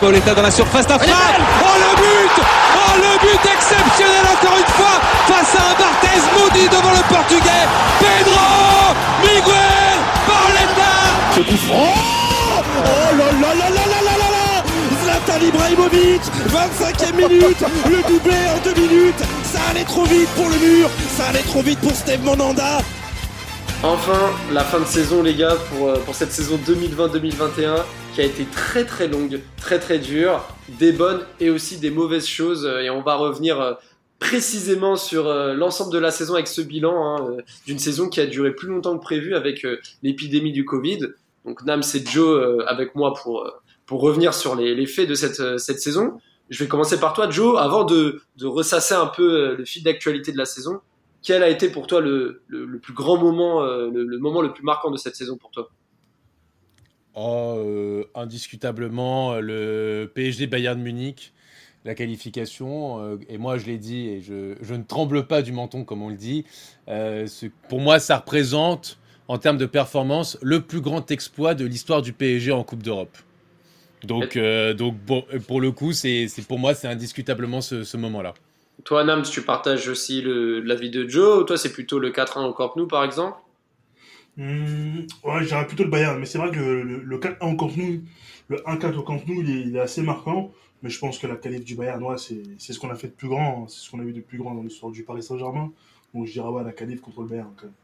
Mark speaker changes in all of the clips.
Speaker 1: Pauletta dans la surface d'affaire. Oh le but. Oh le but exceptionnel encore une fois face à un Barthez maudit devant le portugais. Pedro Miguel Pauletta
Speaker 2: Ce coup franc. Oh là là Zlatan Ibrahimovic 25e minute Le doublé en deux minutes Ça allait trop vite pour le mur Ça allait trop vite pour Steve Monanda
Speaker 3: Enfin, la fin de saison, les gars, pour, euh, pour cette saison 2020-2021, qui a été très très longue, très très dure, des bonnes et aussi des mauvaises choses. euh, Et on va revenir euh, précisément sur l'ensemble de la saison avec ce bilan hein, d'une saison qui a duré plus longtemps que prévu avec l'épidémie du Covid. Donc Nam, c'est Joe avec moi pour, pour revenir sur les, les faits de cette, euh, cette saison. Je vais commencer par toi, Joe, avant de, de ressasser un peu euh, le fil d'actualité de la saison. Quel a été pour toi le, le, plus grand moment, euh, le, le moment le plus marquant de cette saison pour toi?
Speaker 4: Oh, euh, indiscutablement, le PSG Bayern Munich, la qualification. euh, et moi, je l'ai dit, et je, je ne tremble pas du menton, comme on le dit. euh, pour moi, ça représente, en termes de performance, le plus grand exploit de l'histoire du PSG en Coupe d'Europe. Donc, euh, donc bon, pour le coup, c'est pour moi, c'est indiscutablement ce, ce moment-là.
Speaker 3: Toi, Nams, tu partages aussi l'avis de Joe ou toi, c'est plutôt le 4-1 au Camp Nou, par exemple?
Speaker 5: Hmm, ouais, je dirais plutôt le Bayern, mais c'est vrai que le, le, le 4-1 au Camp Nou, le 1-4 au Camp Nou, il est, il est assez marquant. Mais je pense que la qualif du Bayern, ouais, c'est c'est ce qu'on a fait de plus grand, c'est ce qu'on a vu de plus grand dans l'histoire du Paris Saint-Germain. Donc je dirais ouais, la qualif contre le Bayern. quand même.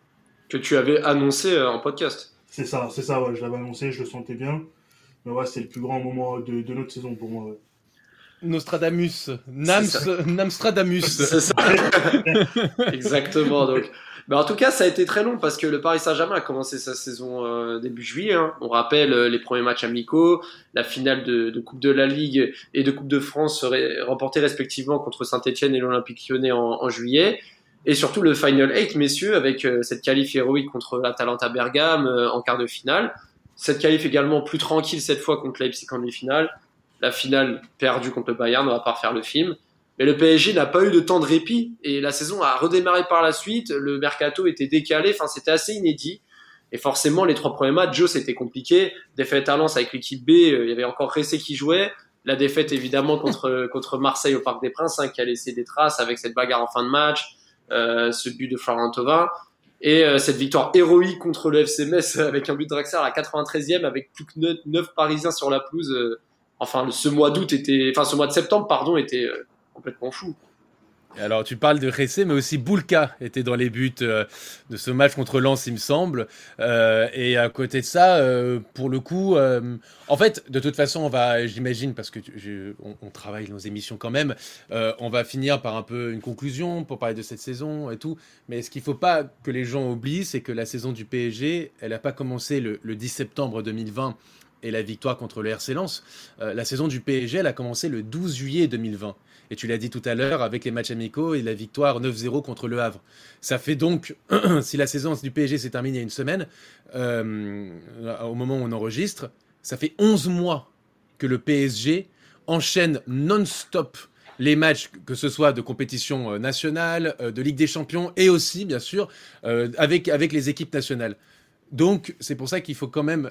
Speaker 3: que tu avais annoncé euh, en podcast.
Speaker 5: C'est ça, c'est ça, ouais, je l'avais annoncé, je le sentais bien. Mais ouais, c'est le plus grand moment de, de notre saison pour moi. ouais.
Speaker 4: Nostradamus, Nams, Namstradamus.
Speaker 3: C'est ça. Exactement. Donc, mais en tout cas, ça a été très long parce que le Paris Saint-Germain a commencé sa saison euh, début juillet. hein. On rappelle euh, les premiers matchs amicaux, la finale de, de Coupe de la Ligue et de Coupe de France serait remportée respectivement contre Saint-Etienne et l'Olympique Lyonnais en, en juillet. Et surtout le Final 8, messieurs, avec euh, cette qualif héroïque contre l'Atalanta Bergame euh, en quart de finale. Cette qualif également plus tranquille cette fois contre Leipzig en demi-finale. La finale perdue contre le Bayern, on va pas refaire le film. Mais le PSG n'a pas eu de temps de répit et la saison a redémarré par la suite. Le mercato était décalé, enfin c'était assez inédit. Et forcément, les trois premiers matchs, Joe, c'était compliqué. Défaite à Lens avec l'équipe B, euh, il y avait encore Ressé qui jouait. La défaite évidemment contre contre Marseille au Parc des Princes, hein, qui a laissé des traces avec cette bagarre en fin de match, euh, ce but de Florent Thauvin. Et euh, cette victoire héroïque contre le FC Metz avec un but de Draxler à la 93e avec plus que 9, Parisiens sur la pelouse. euh, enfin, ce mois d'août était, enfin ce mois de septembre, pardon, était euh, complètement fou.
Speaker 4: Alors, tu parles de Ressé, mais aussi Boulka était dans les buts euh, de ce match contre Lens, il me semble. Euh, et à côté de ça, euh, pour le coup, en fait, de toute façon, on va, j'imagine, parce que on, travaille nos émissions quand même, on va finir par un peu une conclusion pour parler de cette saison et tout. Mais ce qu'il faut pas que les gens oublient, c'est que la saison du PSG, elle n'a pas commencé le, le 10 septembre 2020 et la victoire contre le RC Lens. La saison du PSG, elle a commencé le 12 juillet 2020. Et tu l'as dit tout à l'heure avec les matchs amicaux et la victoire 9-0 contre le Havre. Ça fait donc, si la saison du PSG s'est terminée il y a une semaine, euh, au moment où on enregistre, ça fait 11 mois que le PSG enchaîne non-stop les matchs, que ce soit de compétition euh, nationale, euh, de Ligue des Champions et aussi, bien sûr, avec, avec les équipes nationales. Donc, c'est pour ça qu'il faut quand même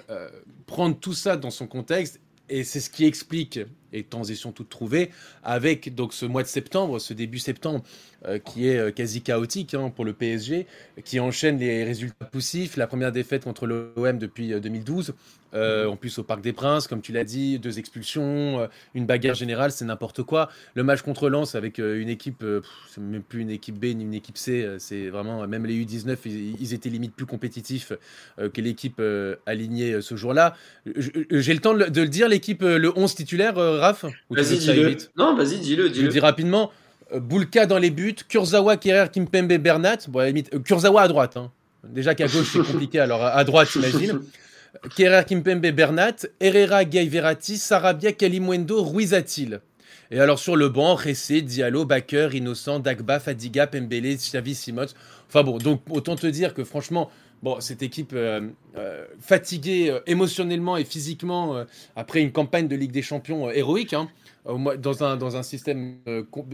Speaker 4: prendre tout ça dans son contexte. Et c'est ce qui explique, et transition toute trouvée, avec donc ce mois de septembre, ce début septembre, euh, qui est euh, quasi chaotique hein, pour le PSG, qui enchaîne les résultats poussifs. La première défaite contre l'OM depuis euh, 2012, euh, en plus au Parc des Princes, comme tu l'as dit, deux expulsions, une bagarre générale, c'est n'importe quoi. Le match contre Lens avec une équipe, c'est même plus une équipe B ni une équipe C, c'est vraiment, même les U19, ils, étaient limite plus compétitifs que l'équipe alignée ce jour-là. J'ai le temps de le, dire, l'équipe, le 11 titulaire, Raph
Speaker 3: Vas-y, dis-le. Non, vas-y, dis-le,
Speaker 4: Je le dis rapidement. Euh, Boulka dans les buts, Kurzawa, Kerrer, Kimpembe, Bernat. Bon, à la limite, euh, Kurzawa à droite. hein. Déjà qu'à gauche, c'est compliqué, alors à droite, t'imagines. Kerrer, Kimpembe, Bernat, Herrera, Gay Verratti, Sarabia, Kalimwendo, Ruiz Atil. Et alors sur le banc, Ressé, Diallo, Baker, Innocent, Dagba, Fadiga, Pembele, Xavi, Simons. Enfin bon, donc autant te dire que franchement, bon, cette équipe euh, euh, fatiguée euh, émotionnellement et physiquement après une campagne de Ligue des Champions héroïque, hein, dans, un, dans un système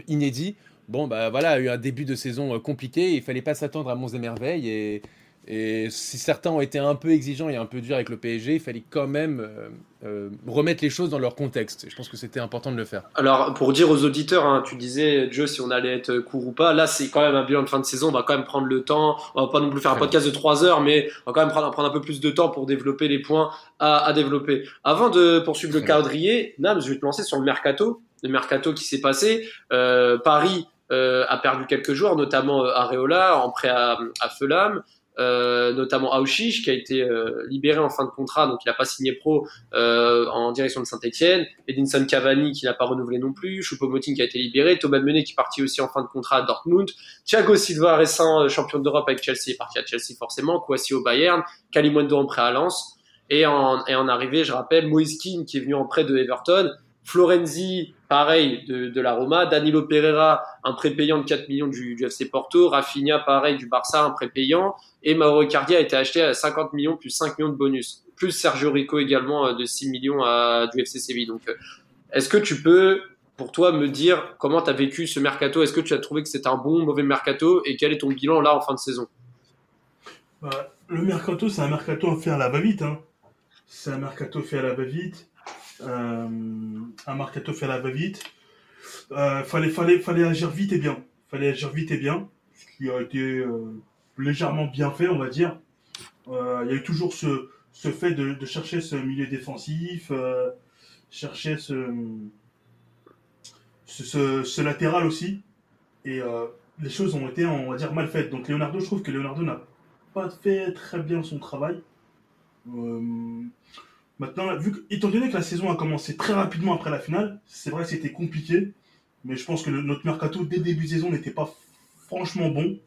Speaker 4: inédit. bon, bah voilà, a eu un début de saison compliqué. Il fallait pas s'attendre à monts et merveilles. Et, et si certains ont été un peu exigeants et un peu durs avec le PSG, il fallait quand même euh, euh, remettre les choses dans leur contexte. je pense que c'était important de le faire.
Speaker 3: Alors, pour dire aux auditeurs, hein, tu disais, Joe, si on allait être court ou pas, là, c'est quand même un bilan de fin de saison. On va quand même prendre le temps. On va pas non plus faire un podcast de 3 heures, mais on va quand même prendre, prendre un peu plus de temps pour développer les points à, à développer. Avant de poursuivre le calendrier, Nams, je vais te lancer sur le mercato. Le mercato qui s'est passé. Euh, Paris a perdu quelques joueurs, notamment Areola en prêt à, à Fulham. Euh, notamment Aouchiche qui a été euh, libéré en fin de contrat, donc il n'a pas signé pro euh, en direction de Saint-Etienne, Edinson Cavani qui n'a pas renouvelé non plus, Choupo-Moting qui a été libéré, Thomas Menet qui est parti aussi en fin de contrat à Dortmund, Thiago Silva récent champion d'Europe avec Chelsea est parti à Chelsea forcément, Kouassi au Bayern, Kalimundo en prêt à Lens, et en, et en arrivée, je rappelle, Moïse Keane qui est venu en prêt de Everton, Florenzi, pareil, de, la Roma. Danilo Pereira, un prépayant de 4 millions du, FC Porto. Rafinha, pareil, du Barça, un prépayant. Et Mauro Icardi a été acheté à 50 millions plus 5 millions de bonus. Plus Sergio Rico également euh, de 6 millions à, du FC Séville. Donc, euh, est-ce que tu peux, pour toi, me dire comment tu as vécu ce mercato? Est-ce que tu as trouvé que c'était un bon mauvais mercato? Et quel est ton bilan là en fin de saison?
Speaker 5: Bah, Le mercato, c'est un mercato fait à la va-vite. Hein. C'est un mercato fait à la va-vite un mercato fait à la va-vite. Euh, fallait, fallait, fallait agir vite et bien. Fallait agir vite et bien, ce qui a été euh, légèrement bien fait, on va dire. Il y a eu toujours ce, ce fait de, chercher ce milieu défensif, chercher ce, ce, ce, latéral aussi. Et les choses ont été, on va dire, mal faites. Donc Leonardo, je trouve que Leonardo n'a pas fait très bien son travail. Euh, Maintenant, vu que, étant donné que la saison a commencé très rapidement après la finale, c'est vrai que c'était compliqué, mais je pense que notre mercato dès le début de saison n'était pas franchement bon.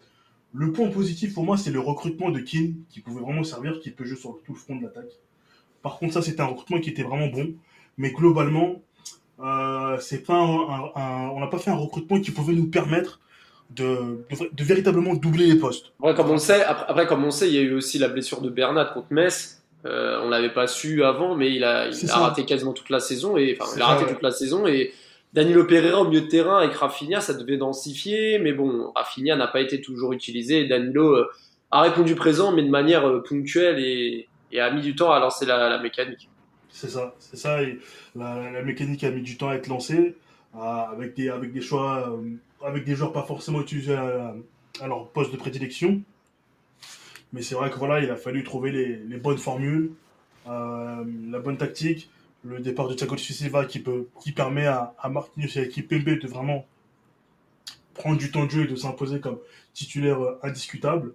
Speaker 5: Le point positif pour moi, c'est le recrutement de Keane, qui pouvait vraiment servir, qui peut jouer sur tout le front de l'attaque. Par contre, ça, c'était un recrutement qui était vraiment bon, mais globalement, euh, pas un, on n'a pas fait un recrutement qui pouvait nous permettre de, véritablement doubler les postes.
Speaker 3: Après comme on sait, après, comme on sait, il y a eu aussi la blessure de Bernat contre Metz euh, on l'avait pas su avant, mais il a, il a raté quasiment toute la saison et enfin, il a raté toute la saison et Danilo Pereira au milieu de terrain avec Rafinha, ça devait densifier, mais bon, Rafinha n'a pas été toujours utilisé. Et Danilo euh, a répondu présent, mais de manière euh, ponctuelle et, et, a mis du temps à lancer la, la mécanique.
Speaker 5: C'est ça, c'est ça. Et la, la, mécanique a mis du temps à être lancée avec des avec des choix, avec des joueurs pas forcément utilisés à, à leur poste de prédilection. Mais c'est vrai que voilà, il a fallu trouver les, les bonnes formules, euh, la bonne tactique, le départ de Thiago Silva qui peut, qui permet à, à et à Kipembe de vraiment prendre du temps de jeu et de s'imposer comme titulaire euh, indiscutable.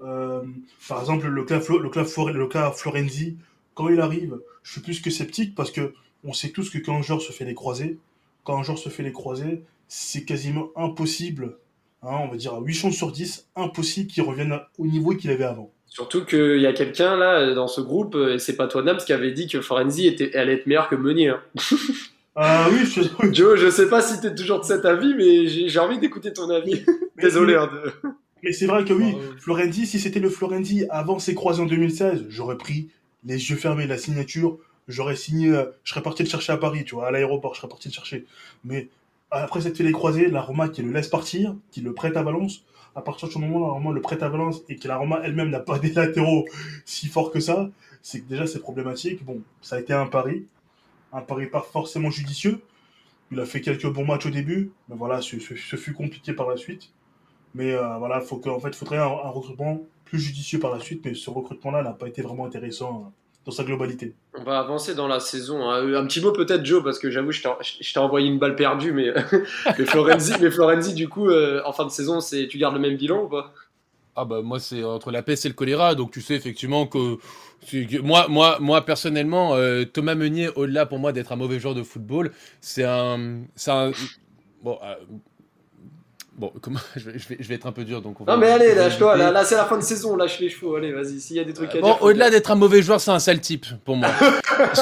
Speaker 5: Euh, par exemple, le cas, le, Florenzi, quand il arrive, je suis plus que sceptique parce que on sait tous que quand un joueur se fait les croisés, quand un joueur se fait les croisés, c'est quasiment impossible Hein, on va dire à 8 chances sur 10, impossible qu'il revienne au niveau qu'il avait avant.
Speaker 3: Surtout qu'il y a quelqu'un là dans ce groupe, et c'est pas toi Nams, qui avait dit que Forenzi était, allait être meilleur que Meunier. Hein.
Speaker 5: Ah oui, je...
Speaker 3: Joe, je sais pas si t'es toujours de cet avis, mais j'ai envie d'écouter ton avis. Désolé. Hein, de...
Speaker 5: Mais c'est vrai que oui, Florenzi, si c'était le Florenzi avant ses croisés en 2016, j'aurais pris les yeux fermés la signature, j'aurais signé, euh, je serais parti le chercher à Paris, tu vois, à l'aéroport, je serais parti le chercher. Mais après cette fait les croisés, la Roma qui le laisse partir, qui le prête à Valence, à partir du moment où la Roma le prête à Valence et que la Roma elle-même n'a pas des latéraux si forts que ça, c'est que déjà c'est problématique. Bon, ça a été un pari, un pari pas forcément judicieux. Il a fait quelques bons matchs au début, mais voilà, ce, fut compliqué par la suite. Mais euh, voilà, faut que, en fait, il faudrait un, un, recrutement plus judicieux par la suite, mais ce recrutement-là n'a pas été vraiment intéressant dans sa globalité.
Speaker 3: On va avancer dans la saison. Hein. Un petit mot peut-être, Joe, parce que j'avoue, je t'ai envoyé une balle perdue, mais, mais, Florenzi, mais Florenzi, du coup, euh, en fin de saison, tu gardes le même bilan ou pas?
Speaker 4: Ah bah moi c'est entre la peste et le choléra donc tu sais effectivement que, moi moi moi personnellement euh, Thomas Meunier au-delà pour moi d'être un mauvais joueur de football c'est un c'est un bon euh, Bon, comment je vais, je vais, être un peu dur donc.
Speaker 3: On va non mais allez, lâche-toi. Là, là c'est la fin de saison, lâche les chevaux. Allez, vas-y. S'il y a des trucs à
Speaker 4: bon,
Speaker 3: dire.
Speaker 4: Au-delà d'être un mauvais joueur, c'est un sale type pour moi.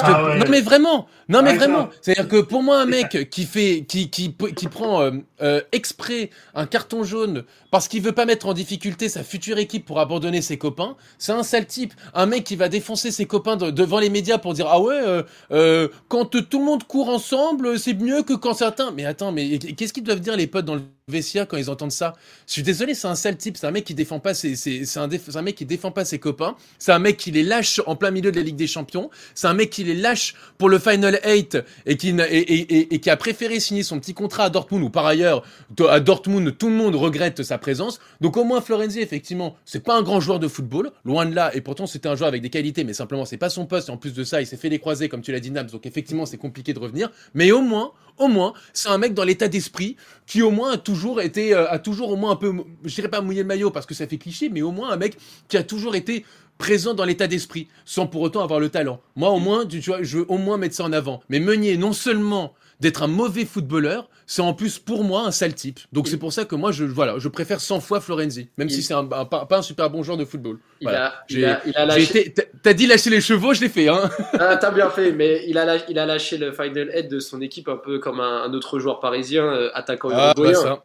Speaker 4: ah ouais. Non mais vraiment, non mais vraiment. C'est-à-dire que pour moi, un mec qui fait, qui qui qui prend euh, euh, exprès un carton jaune parce qu'il veut pas mettre en difficulté sa future équipe pour abandonner ses copains, c'est un sale type. Un mec qui va défoncer ses copains de, devant les médias pour dire ah ouais, euh, euh quand tout le monde court ensemble, c'est mieux que quand certains. Mais attends, mais qu'est-ce qu'ils doivent dire les potes dans le vestiaire quand ils entendent ça. Je suis désolé, c'est un sale type. C'est un mec qui défend pas ses, c'est un, un, mec qui défend pas ses copains. C'est un mec qui les lâche en plein milieu de la Ligue des Champions. C'est un mec qui les lâche pour le Final 8 et qui, et, et, et, qui a préféré signer son petit contrat à Dortmund où par ailleurs, à Dortmund, tout le monde regrette sa présence. Donc au moins Florenzi, effectivement, c'est pas un grand joueur de football, loin de là. Et pourtant, c'était un joueur avec des qualités, mais simplement, c'est pas son poste. Et en plus de ça, il s'est fait les croiser, comme tu l'as dit, Nabs. Donc effectivement, c'est compliqué de revenir. Mais au moins, au moins, c'est un mec dans l'état d'esprit qui au moins a toujours été, euh, a toujours au moins un peu, je dirais pas mouiller le maillot parce que ça fait cliché, mais au moins un mec qui a toujours été présent dans l'état d'esprit, sans pour autant avoir le talent. Moi, au moins, tu vois, je veux au moins mettre ça en avant. Mais Meunier, non seulement d'être un mauvais footballeur, c'est en plus pour moi un sale type. Donc c'est pour ça que moi je voilà, je préfère 100 fois Florenzi, même si c'est un, pas, un super bon joueur de football.
Speaker 3: Il a, il a, il a lâché...
Speaker 4: T'as dit lâcher les chevaux, je l'ai fait. Hein.
Speaker 3: Ah, T'as bien fait, mais il a, lâché, il a lâché le final head de son équipe un peu comme un, autre joueur parisien, euh, attaquant ah,
Speaker 4: bah ça.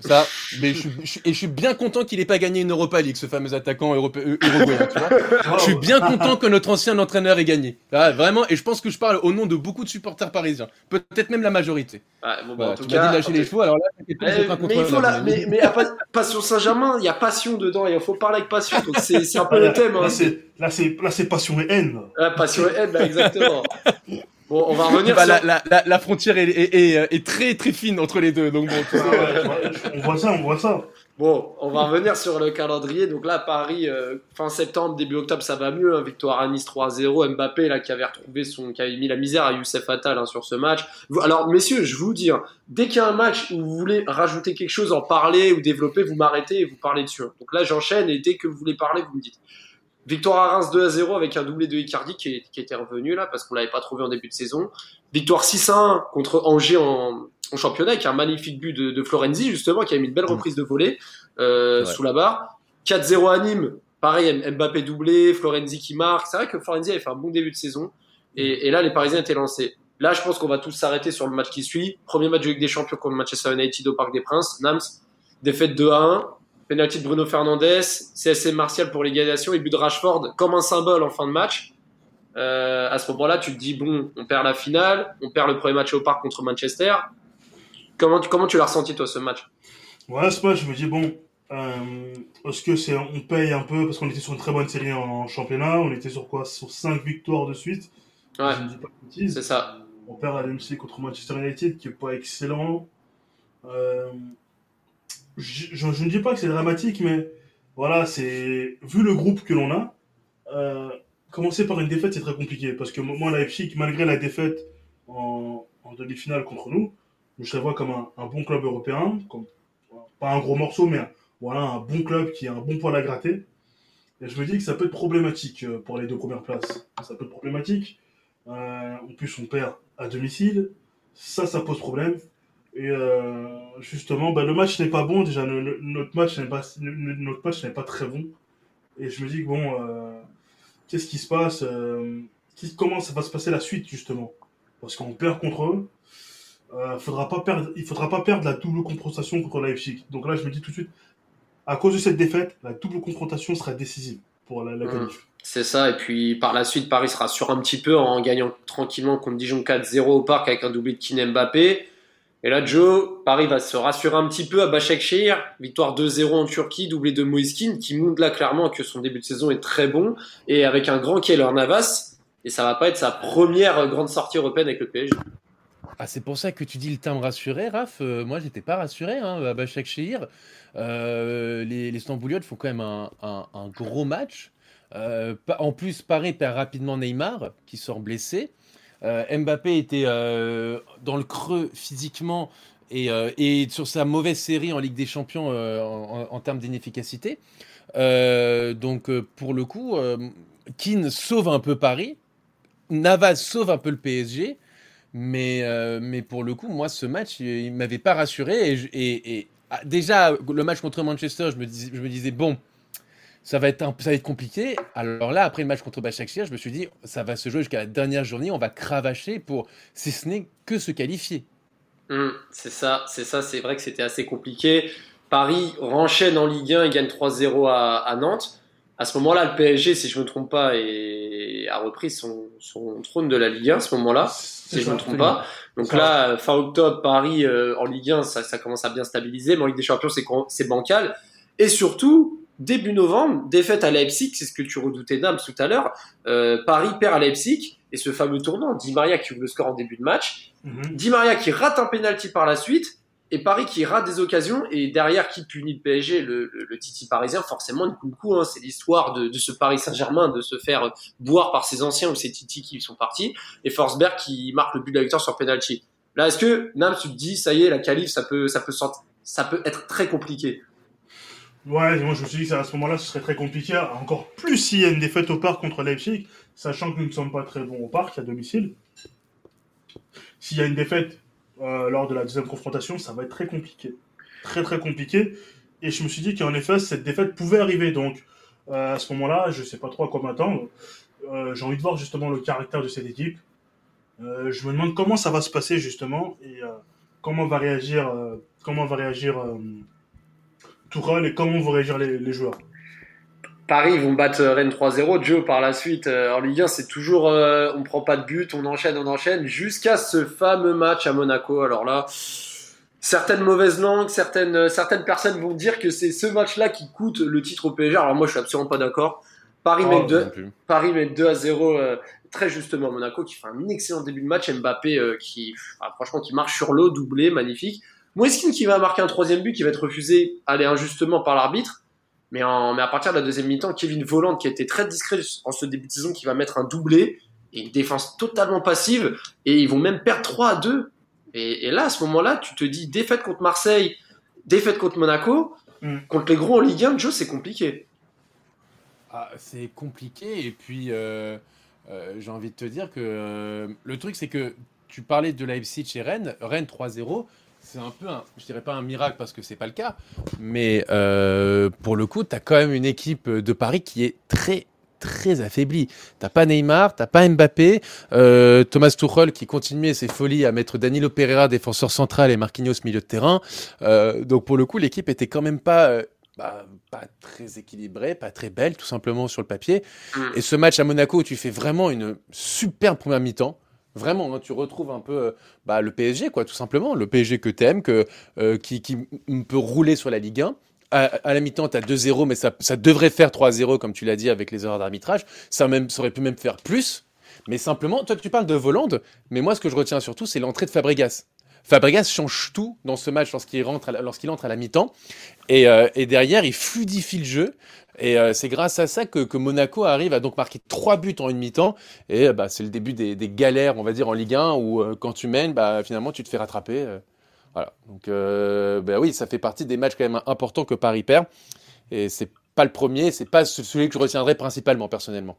Speaker 4: Ça, mais je, je, et je suis bien content qu'il ait pas gagné une Europa League, ce fameux attaquant uruguayen, tu vois. Je suis bien content que notre ancien entraîneur ait gagné. Ah, vraiment, et je pense que je parle au nom de beaucoup de supporters parisiens. Peut-être même la majorité.
Speaker 3: Ah, bon, bah,
Speaker 4: en tout tu cas, dit lâcher les chevaux, alors là,
Speaker 3: mais, mais, il faut la, mais, mais à Passion Saint-Germain, il y a passion dedans, et il faut parler avec passion, donc c'est un peu le thème. Hein.
Speaker 5: Là, c'est passion et haine.
Speaker 3: Ah, passion et haine, là, exactement. Bon, on va revenir
Speaker 4: bah, sur... la, la, la, frontière est, est, est, est, très très fine entre les deux, donc bon.
Speaker 5: on voit ça, on voit ça.
Speaker 3: Bon, on va revenir sur le calendrier. Donc là, Paris, euh, fin septembre, début octobre, ça va mieux. Hein. Victoire à Nice 3-0. Mbappé, là, qui avait retrouvé son, qui avait mis la misère à Youssef Attal hein, sur ce match. Alors, messieurs, je vous dis, hein, dès qu'il y a un match où vous voulez rajouter quelque chose, en parler ou développer, vous m'arrêtez et vous parlez dessus. Donc là, j'enchaîne et dès que vous voulez parler, vous me dites. Victoire à Reims 2 à 0 avec un doublé de Icardi qui, qui était revenu là parce qu'on l'avait pas trouvé en début de saison. Victoire 6 à 1 contre Angers en, en championnat avec un magnifique but de, de, Florenzi justement qui a mis une belle mm. reprise de volée euh, sous la barre. 4-0 à Nîmes, pareil Mbappé doublé, Florenzi qui marque. C'est vrai que Florenzi avait fait un bon début de saison et, et là les Parisiens étaient lancés. Là je pense qu'on va tous s'arrêter sur le match qui suit. Premier match de Ligue des Champions contre Manchester United au Parc des Princes, Nams, défaite 2 à 1 Penalty de Bruno Fernandez, CSC Martial pour l'égalisation et but de Rashford comme un symbole en fin de match. Euh, à ce moment-là, tu te dis bon, on perd la finale, on perd le premier match au parc contre Manchester. Comment tu, comment tu l'as ressenti toi ce match?
Speaker 5: Ouais, ce match, je me dis bon, euh, est-ce que c'est on paye un peu parce qu'on était sur une très bonne série en, championnat, on était sur quoi? Sur 5 victoires de suite?
Speaker 3: Ouais. C'est ça.
Speaker 5: On perd à l'MC contre Manchester United qui est pas excellent. Euh, je, ne dis pas que c'est dramatique, mais voilà, c'est vu le groupe que l'on a, euh, commencer par une défaite, c'est très compliqué. Parce que moi, Leipzig, malgré la défaite en, demi-finale contre nous, je la vois comme un, bon club européen, pas un gros morceau, mais voilà, un bon club qui a un bon poil à gratter. Et je me dis que ça peut être problématique euh, pour les deux premières places. Ça peut être problématique. Euh, en plus, on perd à domicile. Ça, ça pose problème. Et euh, justement, bah, le match n'est pas bon. Déjà, notre match n'est pas, notre match n'est pas très bon. Et je me dis que bon, euh, qu'est-ce qui se passe euh, Comment ça va se passer la suite justement? Parce qu'on perd contre eux. faudra pas perdre, il faudra pas perdre la double confrontation contre Leipzig. Donc là, je me dis tout de suite, à cause de cette défaite, la double confrontation sera décisive pour la, la mmh.
Speaker 3: C'est ça, et puis par la suite, Paris sera sur un petit peu en gagnant tranquillement contre Dijon 4-0 au parc avec un doublé de Kylian Mbappé. Et là, Joe, Paris va se rassurer un petit peu à Başakşehir. Victoire 2-0 en Turquie, doublé de Moiskin, qui montre là clairement que son début de saison est très bon. Et avec un grand Keller Navas. Et ça va pas être sa première grande sortie européenne avec le PSG.
Speaker 4: Ah, c'est pour ça que tu dis le terme rassuré, Raph. Euh, moi, j'étais pas rassuré hein, à Başakşehir. Euh, les, les Stambouliotes font quand même un, un, gros match. Euh, en plus, Paris perd rapidement Neymar, qui sort blessé. Euh, Mbappé était euh, dans le creux physiquement et, euh, et, sur sa mauvaise série en Ligue des Champions en, termes d'inefficacité. donc pour le coup, Keane sauve un peu Paris, Navas sauve un peu le PSG. Mais, mais pour le coup, moi, ce match, il, ne m'avait pas rassuré. Et, ah, déjà, le match contre Manchester, je me disais, bon, ça va être un, ça va être compliqué. Alors là, après le match contre Başakşehir, je me suis dit, ça va se jouer jusqu'à la dernière journée, on va cravacher pour, si ce n'est que se qualifier.
Speaker 3: Hum, c'est ça, c'est ça, c'est vrai que c'était assez compliqué. Paris renchaîne en Ligue 1 et gagne 3-0 à, Nantes. À ce moment-là, le PSG, si je me trompe pas, est... a repris son, son trône de la Ligue 1 à ce moment-là, si je me trompe pas. Donc là, fin octobre, Paris euh, en Ligue 1, ça, ça, commence à bien stabiliser, mais en Ligue des Champions, c'est bancal. Et surtout, début novembre, défaite à Leipzig, c'est ce que tu redoutais Nams tout à l'heure. Euh, Paris perd à Leipzig et ce fameux tournant, Di Maria qui ouvre le score en début de match, mm Di Maria qui rate un penalty par la suite et Paris qui rate des occasions et derrière qui punit le PSG, le, le, Titi parisien, forcément du coup, hein, c'est l'histoire de, de, ce Paris Saint-Germain de se faire boire par ses anciens ou ses Titi qui sont partis et Forsberg qui marque le but de la victoire sur penalty. Là, est-ce que Nams tu te dis ça y est la qualif ça peut ça peut ça peut être très compliqué?
Speaker 5: Ouais, moi je me suis dit qu'à ce moment-là, ce serait très compliqué, encore plus s'il y a une défaite au parc contre Leipzig, sachant que nous ne sommes pas très bons au parc, à domicile. S'il y a une défaite euh, lors de la deuxième confrontation, ça va être très compliqué. Très très compliqué. Et je me suis dit qu'en effet, cette défaite pouvait arriver. Donc euh, à ce moment-là, je ne sais pas trop à quoi m'attendre. Euh, j'ai envie de voir justement le caractère de cette équipe. je me demande comment ça va se passer justement et comment va réagir, comment va réagir Tourelle et comment vont réagir les, joueurs
Speaker 3: Paris vont battre Rennes 3-0. Joe, par la suite, euh, en Ligue 1, c'est toujours euh, on prend pas de but, on enchaîne, on enchaîne, jusqu'à ce fameux match à Monaco. Alors là, certaines mauvaises langues, certaines, euh, certaines personnes vont dire que c'est ce match-là qui coûte le titre au PSG. Alors moi, je suis absolument pas d'accord. Paris, oh, met 2, Paris met 2 à 0 très justement Monaco qui fait un excellent début de match. Mbappé qui, franchement, qui marche sur l'eau, doublé, magnifique. Moiskin qui va marquer un troisième but qui va être refusé, aller injustement par l'arbitre. Mais, en, mais à partir de la deuxième mi-temps, Kevin Voland, qui a été très discret en ce début de saison, qui va mettre un doublé et une défense totalement passive. Et ils vont même perdre 3 à 2. Et, là, à ce moment-là, tu te dis défaite contre Marseille, défaite contre Monaco, mm. contre les gros en Ligue 1, Joe, c'est compliqué.
Speaker 4: Ah, c'est compliqué. Et puis, euh, euh, j'ai envie de te dire que euh, le truc, c'est que tu parlais de Leipzig et Rennes. Rennes 3-0 c'est un peu, un, je dirais pas un miracle parce que c'est pas le cas, mais euh, pour le coup, tu as quand même une équipe de Paris qui est très très affaiblie. T'as pas Neymar, t'as pas Mbappé, euh, Thomas Tuchel qui continuait ses folies à mettre Danilo Pereira défenseur central et Marquinhos milieu de terrain. Euh, donc pour le coup, l'équipe était quand même pas bah, pas très équilibrée, pas très belle, tout simplement sur le papier. Mm. Et ce match à Monaco où tu fais vraiment une superbe première mi-temps, Vraiment, hein, tu retrouves un peu euh, bah, le PSG, quoi, tout simplement. Le PSG que tu aimes, que, euh, qui, peut rouler sur la Ligue 1. À, la mi-temps, tu as 2-0, mais ça, devrait faire 3-0, comme tu l'as dit, avec les erreurs d'arbitrage. Ça, aurait pu même faire plus. Mais simplement, toi, tu parles de Volande, mais moi, ce que je retiens surtout, c'est l'entrée de Fabregas. Fabregas change tout dans ce match lorsqu'il rentre, lorsqu'il entre à la mi-temps, et, euh, et, derrière, il fluidifie le jeu. Et euh, c'est grâce à ça que, Monaco arrive à donc marquer trois buts en une mi-temps. Et bah, c'est le début des, galères, on va dire, en Ligue 1, où euh, quand tu mènes, bah, finalement, tu te fais rattraper. Euh. voilà. Donc, bah, oui, ça fait partie des matchs quand même importants que Paris perd. Et c'est pas le premier, c'est pas celui que je retiendrai principalement, personnellement.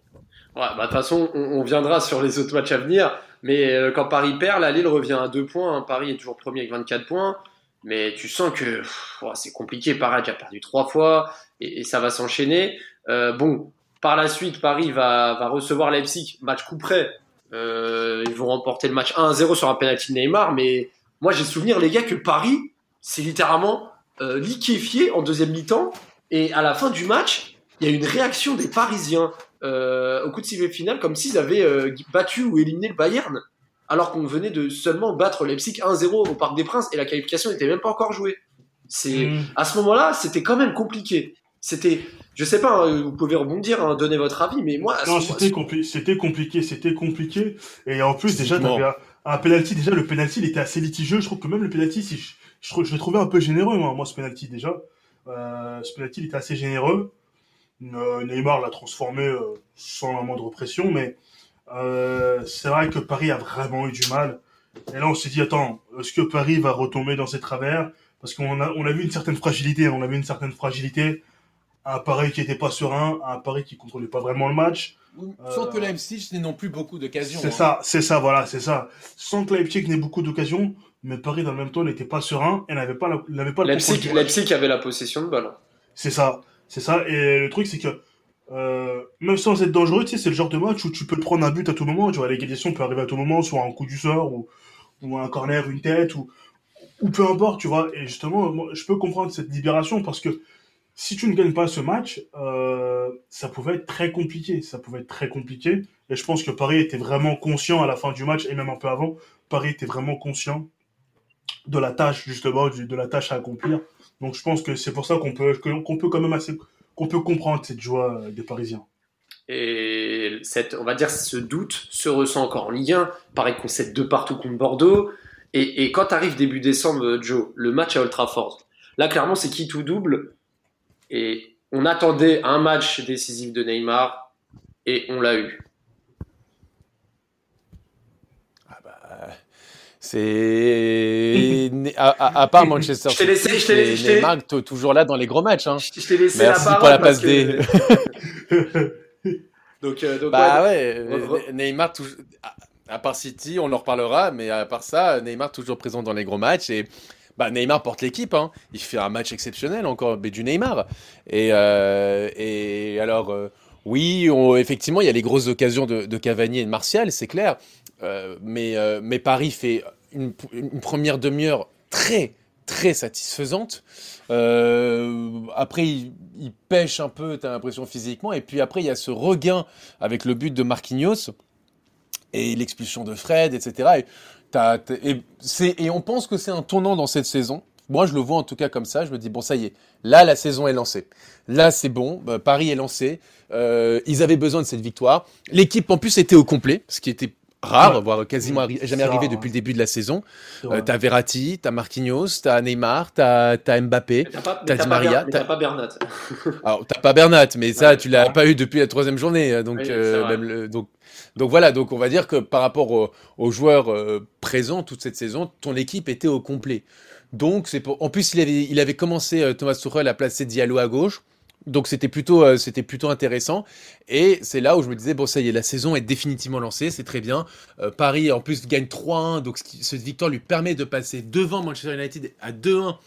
Speaker 3: Ouais, bah, de toute façon, on, viendra sur les autres matchs à venir. Mais quand Paris perd, la Lille revient à deux points. Paris est toujours premier avec 24 points. Mais tu sens que c'est compliqué. Paris a perdu trois fois et, ça va s'enchaîner. Euh, bon, par la suite, Paris va, va recevoir Leipzig, match coup près. Euh, ils vont remporter le match 1-0 sur un penalty de Neymar, mais moi j'ai souvenir les gars que Paris c'est littéralement euh, liquéfié en deuxième mi-temps et à la fin du match, il y a une réaction des Parisiens au coup de sifflet final comme s'ils avaient battu ou éliminé le Bayern alors qu'on venait de seulement battre Leipzig 1-0 au Parc des Princes et la qualification n'était même pas encore jouée. C'est mm. à ce moment-là, c'était quand même compliqué. C'était, je sais pas, hein, vous pouvez rebondir, hein, donner votre avis, mais moi.
Speaker 5: Non, c'était c'était compliqué, c'était compliqué. Et en plus, déjà, t'avais un, un penalty. Déjà, le penalty, il était assez litigieux. Je trouve que même le penalty, si je, je, je, le trouvais un peu généreux, moi, moi ce penalty déjà. Euh, ce penalty, il était assez généreux. Euh, Neymar l'a transformé euh, sans la moindre pression, mais euh, c'est vrai que Paris a vraiment eu du mal. Et là, on s'est dit, attends, est-ce que Paris va retomber dans ses travers? Parce qu'on a, on a vu une certaine fragilité. On a vu une certaine fragilité un Paris qui était pas serein, un Paris qui contrôlait pas vraiment le match.
Speaker 4: Sans que Leipzig n'ait non plus beaucoup d'occasions.
Speaker 5: C'est hein. ça, c'est ça, voilà, c'est ça. Sans que Leipzig n'ait beaucoup d'occasions, mais Paris dans le même temps n'était pas serein et n'avait pas, n'avait pas
Speaker 3: Leipzig, Leipzig avait la possession de ballon.
Speaker 5: C'est ça, c'est ça. Et le truc, c'est que euh, même sans être dangereux, tu sais, c'est le genre de match où tu peux prendre un but à tout moment. Tu vois, l'égalisation peut arriver à tout moment, soit un coup du sort ou, ou un corner, une tête ou, ou peu importe, tu vois. Et justement, moi, je peux comprendre cette libération parce que si tu ne gagnes pas ce match, euh, ça pouvait être très compliqué. Ça pouvait être très compliqué. Et je pense que Paris était vraiment conscient à la fin du match, et même un peu avant, Paris était vraiment conscient de la tâche, justement, de la tâche à accomplir. Donc je pense que c'est pour ça qu'on peut, qu'on peut quand même assez, qu'on peut comprendre cette joie des Parisiens.
Speaker 3: Et cette, on va dire, ce doute se ressent encore en Ligue 1. Pareil qu'on sait deux partout contre Bordeaux. Et, et quand arrive début décembre, Joe, le match à Old Trafford, là clairement c'est qui tout double? Et on attendait un match décisif de Neymar et on l'a eu.
Speaker 4: Ah bah, c'est à, à, part Manchester City, Neymar toujours là dans les gros matchs. Hein.
Speaker 3: Je t'ai laissé
Speaker 4: Merci
Speaker 3: la
Speaker 4: pour la passe D.
Speaker 3: donc, euh, donc,
Speaker 4: bah ouais, ouais Neymar toujours. À part City, on en reparlera, mais à part ça, Neymar toujours présent dans les gros matchs et bah, Neymar porte l'équipe. Hein. Il fait un match exceptionnel encore, mais du Neymar. Et, euh, et alors, euh, oui, effectivement, il y a les grosses occasions de, de Cavani et de Martial, c'est clair. Euh, mais, euh, mais Paris fait une, une première demi-heure très, très satisfaisante. Euh, après, il, il, pêche un peu, tu as l'impression physiquement. Et puis après, il y a ce regain avec le but de Marquinhos et l'expulsion de Fred, etc. Et et, on pense que c'est un tournant dans cette saison. Moi, je le vois en tout cas comme ça. Je me dis, bon, ça y est, là, la saison est lancée. Là, c'est bon. Bah, Paris est lancé. Euh, ils avaient besoin de cette victoire. L'équipe, en plus, était au complet, ce qui était rare, ouais. voire quasiment arri jamais arrivé depuis le début de la saison. Euh, t'as Verratti, t'as Marquinhos, t'as Neymar, t'as as Mbappé, t'as Di Maria.
Speaker 3: T'as pas Bernat.
Speaker 4: Alors, t'as pas Bernat, mais ça, tu l'as pas eu depuis la troisième journée. Donc, oui, euh, même le, donc, donc voilà, donc on va dire que par rapport aux, aux joueurs euh, présents toute cette saison, ton équipe était au complet. Donc c'est pour. En plus, il avait, il avait commencé euh, Thomas Tuchel à placer Diallo à gauche. Donc c'était plutôt, euh, c'était plutôt intéressant. Et c'est là où je me disais, bon ça y est, la saison est définitivement lancée, c'est très bien. Euh, Paris en plus gagne 3-1, donc cette victoire lui permet de passer devant Manchester United à 2-1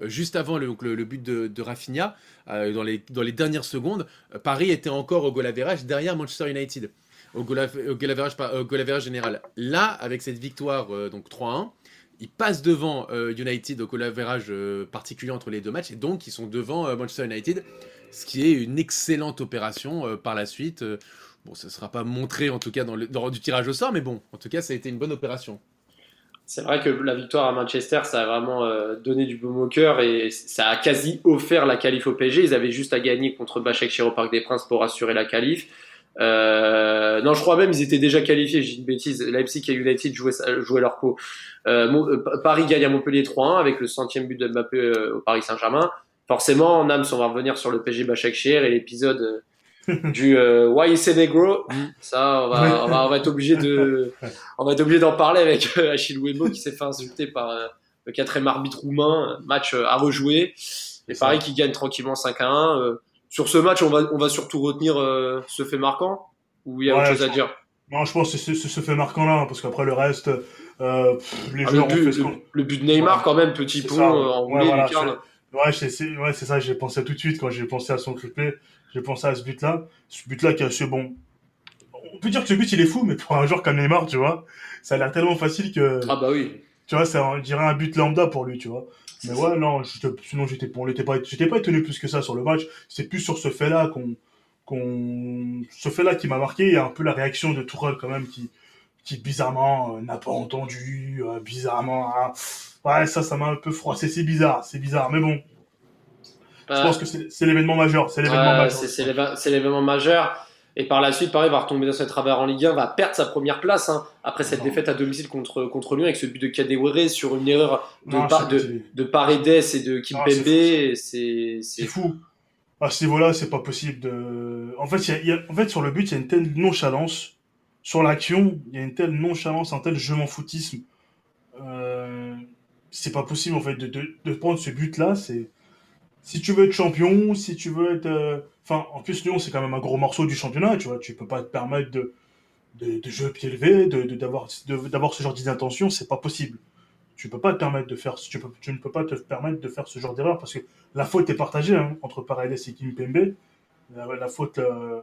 Speaker 4: euh, juste avant le, le, but de, de Rafinha, dans, les, dans les dernières secondes. Paris était encore au goal average derrière Manchester United au goal, average, général. Là, avec cette victoire, donc 3-1, ils passent devant euh, United au goal average euh, particulier entre les deux matchs, et donc ils sont devant Manchester United, ce qui est une excellente opération par la suite. bon, ça ne sera pas montré en tout cas dans, le, dans du tirage au sort, mais bon, en tout cas, ça a été une bonne opération.
Speaker 3: C'est vrai que la victoire à Manchester, ça a vraiment donné du baume au cœur et ça a quasi offert la qualif au PSG. Ils avaient juste à gagner contre Bachek au Parc des Princes pour assurer la qualif. Euh, non, je crois même ils étaient déjà qualifiés. J'ai une bêtise. Leipzig et United jouaient, jouaient leur peau. Euh, Paris gagne à Montpellier 3-1 avec le centième but de Mbappé euh, au Paris Saint-Germain. Forcément, en âme, on va revenir sur le PSG Başakşehir et l'épisode du euh, Why is Negro. Ça, on va, on va, on va être obligé de, on va être obligé d'en parler avec euh, Achille Wemo qui s'est fait insulter par euh, le quatrième arbitre roumain. Match à rejouer. Et Paris qui gagne tranquillement 5 à 1 sur ce match, on va, on va surtout retenir euh, ce fait marquant ou il y a ouais, autre chose à dire?
Speaker 5: Non, je pense que c'est ce fait marquant-là, hein, parce qu'après le reste, euh, les
Speaker 3: ah,
Speaker 5: joueurs
Speaker 3: le, but, le, le, but de Neymar ouais. quand même, petit pont
Speaker 5: ça,
Speaker 3: euh, en
Speaker 5: ouais, voilà, Ouais, c'est ouais, ça, j'ai pensé tout de suite quand j'ai pensé à son triplé, j'ai pensé à ce but-là. Ce but-là qui est assez bon. On peut dire que ce but, il est fou, mais pour un joueur comme Neymar, tu vois, ça a l'air tellement facile que.
Speaker 3: Ah bah oui.
Speaker 5: Tu vois, ça, on dirait un but lambda pour lui, tu vois. Mais ouais, non, sinon j'étais on était pas j'étais pas étonné plus que ça sur le match, c'est plus sur ce fait-là qu'on qu'on ce fait-là qui m'a marqué et un peu la réaction de Tourelle quand même qui qui bizarrement euh, n'a pas entendu, euh, bizarrement hein. ouais, ça ça m'a un peu froissé, c'est bizarre, c'est bizarre mais bon. Euh, je pense que c'est l'événement majeur, c'est l'événement
Speaker 3: ouais,
Speaker 5: majeur.
Speaker 3: C'est l'événement majeur. Et par la suite, pareil, va retomber dans ce travers en Ligue 1, va perdre sa première place hein, après cette non. défaite à domicile contre, contre Lyon avec ce but de Kadewere sur une erreur de, non, pa de, de, Paredes et de Kimpembe. C'est
Speaker 5: fou. À ce niveau-là, c'est pas possible de. En fait, y a, y a, en fait, sur le but, il y a une telle nonchalance. Sur l'action, il y a une telle nonchalance, un tel je m'en foutisme. Euh, c'est pas possible, en fait, de, de, de prendre ce but-là. C'est si tu veux être champion, si tu veux être. Euh... Enfin, en plus, Lyon, c'est quand même un gros morceau du championnat, tu vois. Tu peux pas te permettre de, de, de jouer pied levé, d'avoir d'avoir ce genre d'intention, c'est pas possible. Tu peux pas te permettre de faire, tu, ne peux pas te permettre de faire ce genre d'erreur parce que la faute est partagée hein, entre Paredes et Kimpembe. La, la faute, euh,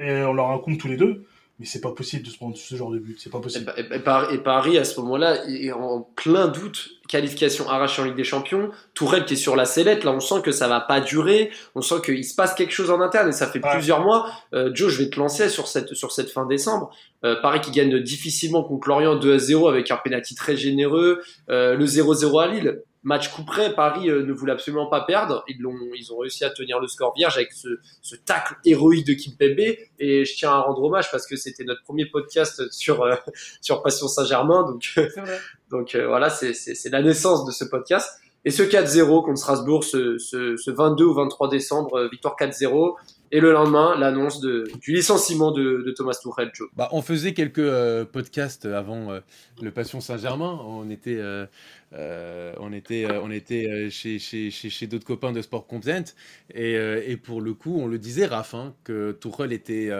Speaker 5: et on leur raconte tous les deux. Mais c'est pas possible de se prendre ce genre de but. C'est pas possible.
Speaker 3: Pa- et Par- et Paris, à ce moment-là, est en plein doute. Qualification arrachée en Ligue des Champions. Tourelle qui est sur la sellette. Là, on sent que ça va pas durer. On sent qu'il se passe quelque chose en interne et ça fait
Speaker 5: Ouais.
Speaker 3: plusieurs mois. Euh, Joe, je vais te lancer sur cette, sur cette fin décembre. Euh, Paris qui gagne difficilement contre Lorient 2 à 0 avec un penalty très généreux. Euh, le 0-0 à Lille. Match coup près, Paris euh, ne voulait absolument pas perdre. Ils, l'ont, ils ont réussi à tenir le score vierge avec ce, ce tacle héroïque de Kimpembe. Et je tiens à rendre hommage parce que c'était notre premier podcast sur, euh, sur Passion Saint-Germain. Donc, donc euh, voilà, c'est, c'est, c'est la naissance de ce podcast. Et ce 4-0 contre Strasbourg, ce, ce, ce 22 ou 23 décembre, euh, victoire 4-0. Et le lendemain, l'annonce du licenciement de, Thomas Tuchel.
Speaker 4: Bah, on faisait quelques euh, podcasts avant euh, le Passion Saint-Germain. On était, on était, on était chez, chez, chez, chez d'autres copains de Sport Content. Et, et pour le coup, on le disait, Raph, hein, que Tuchel était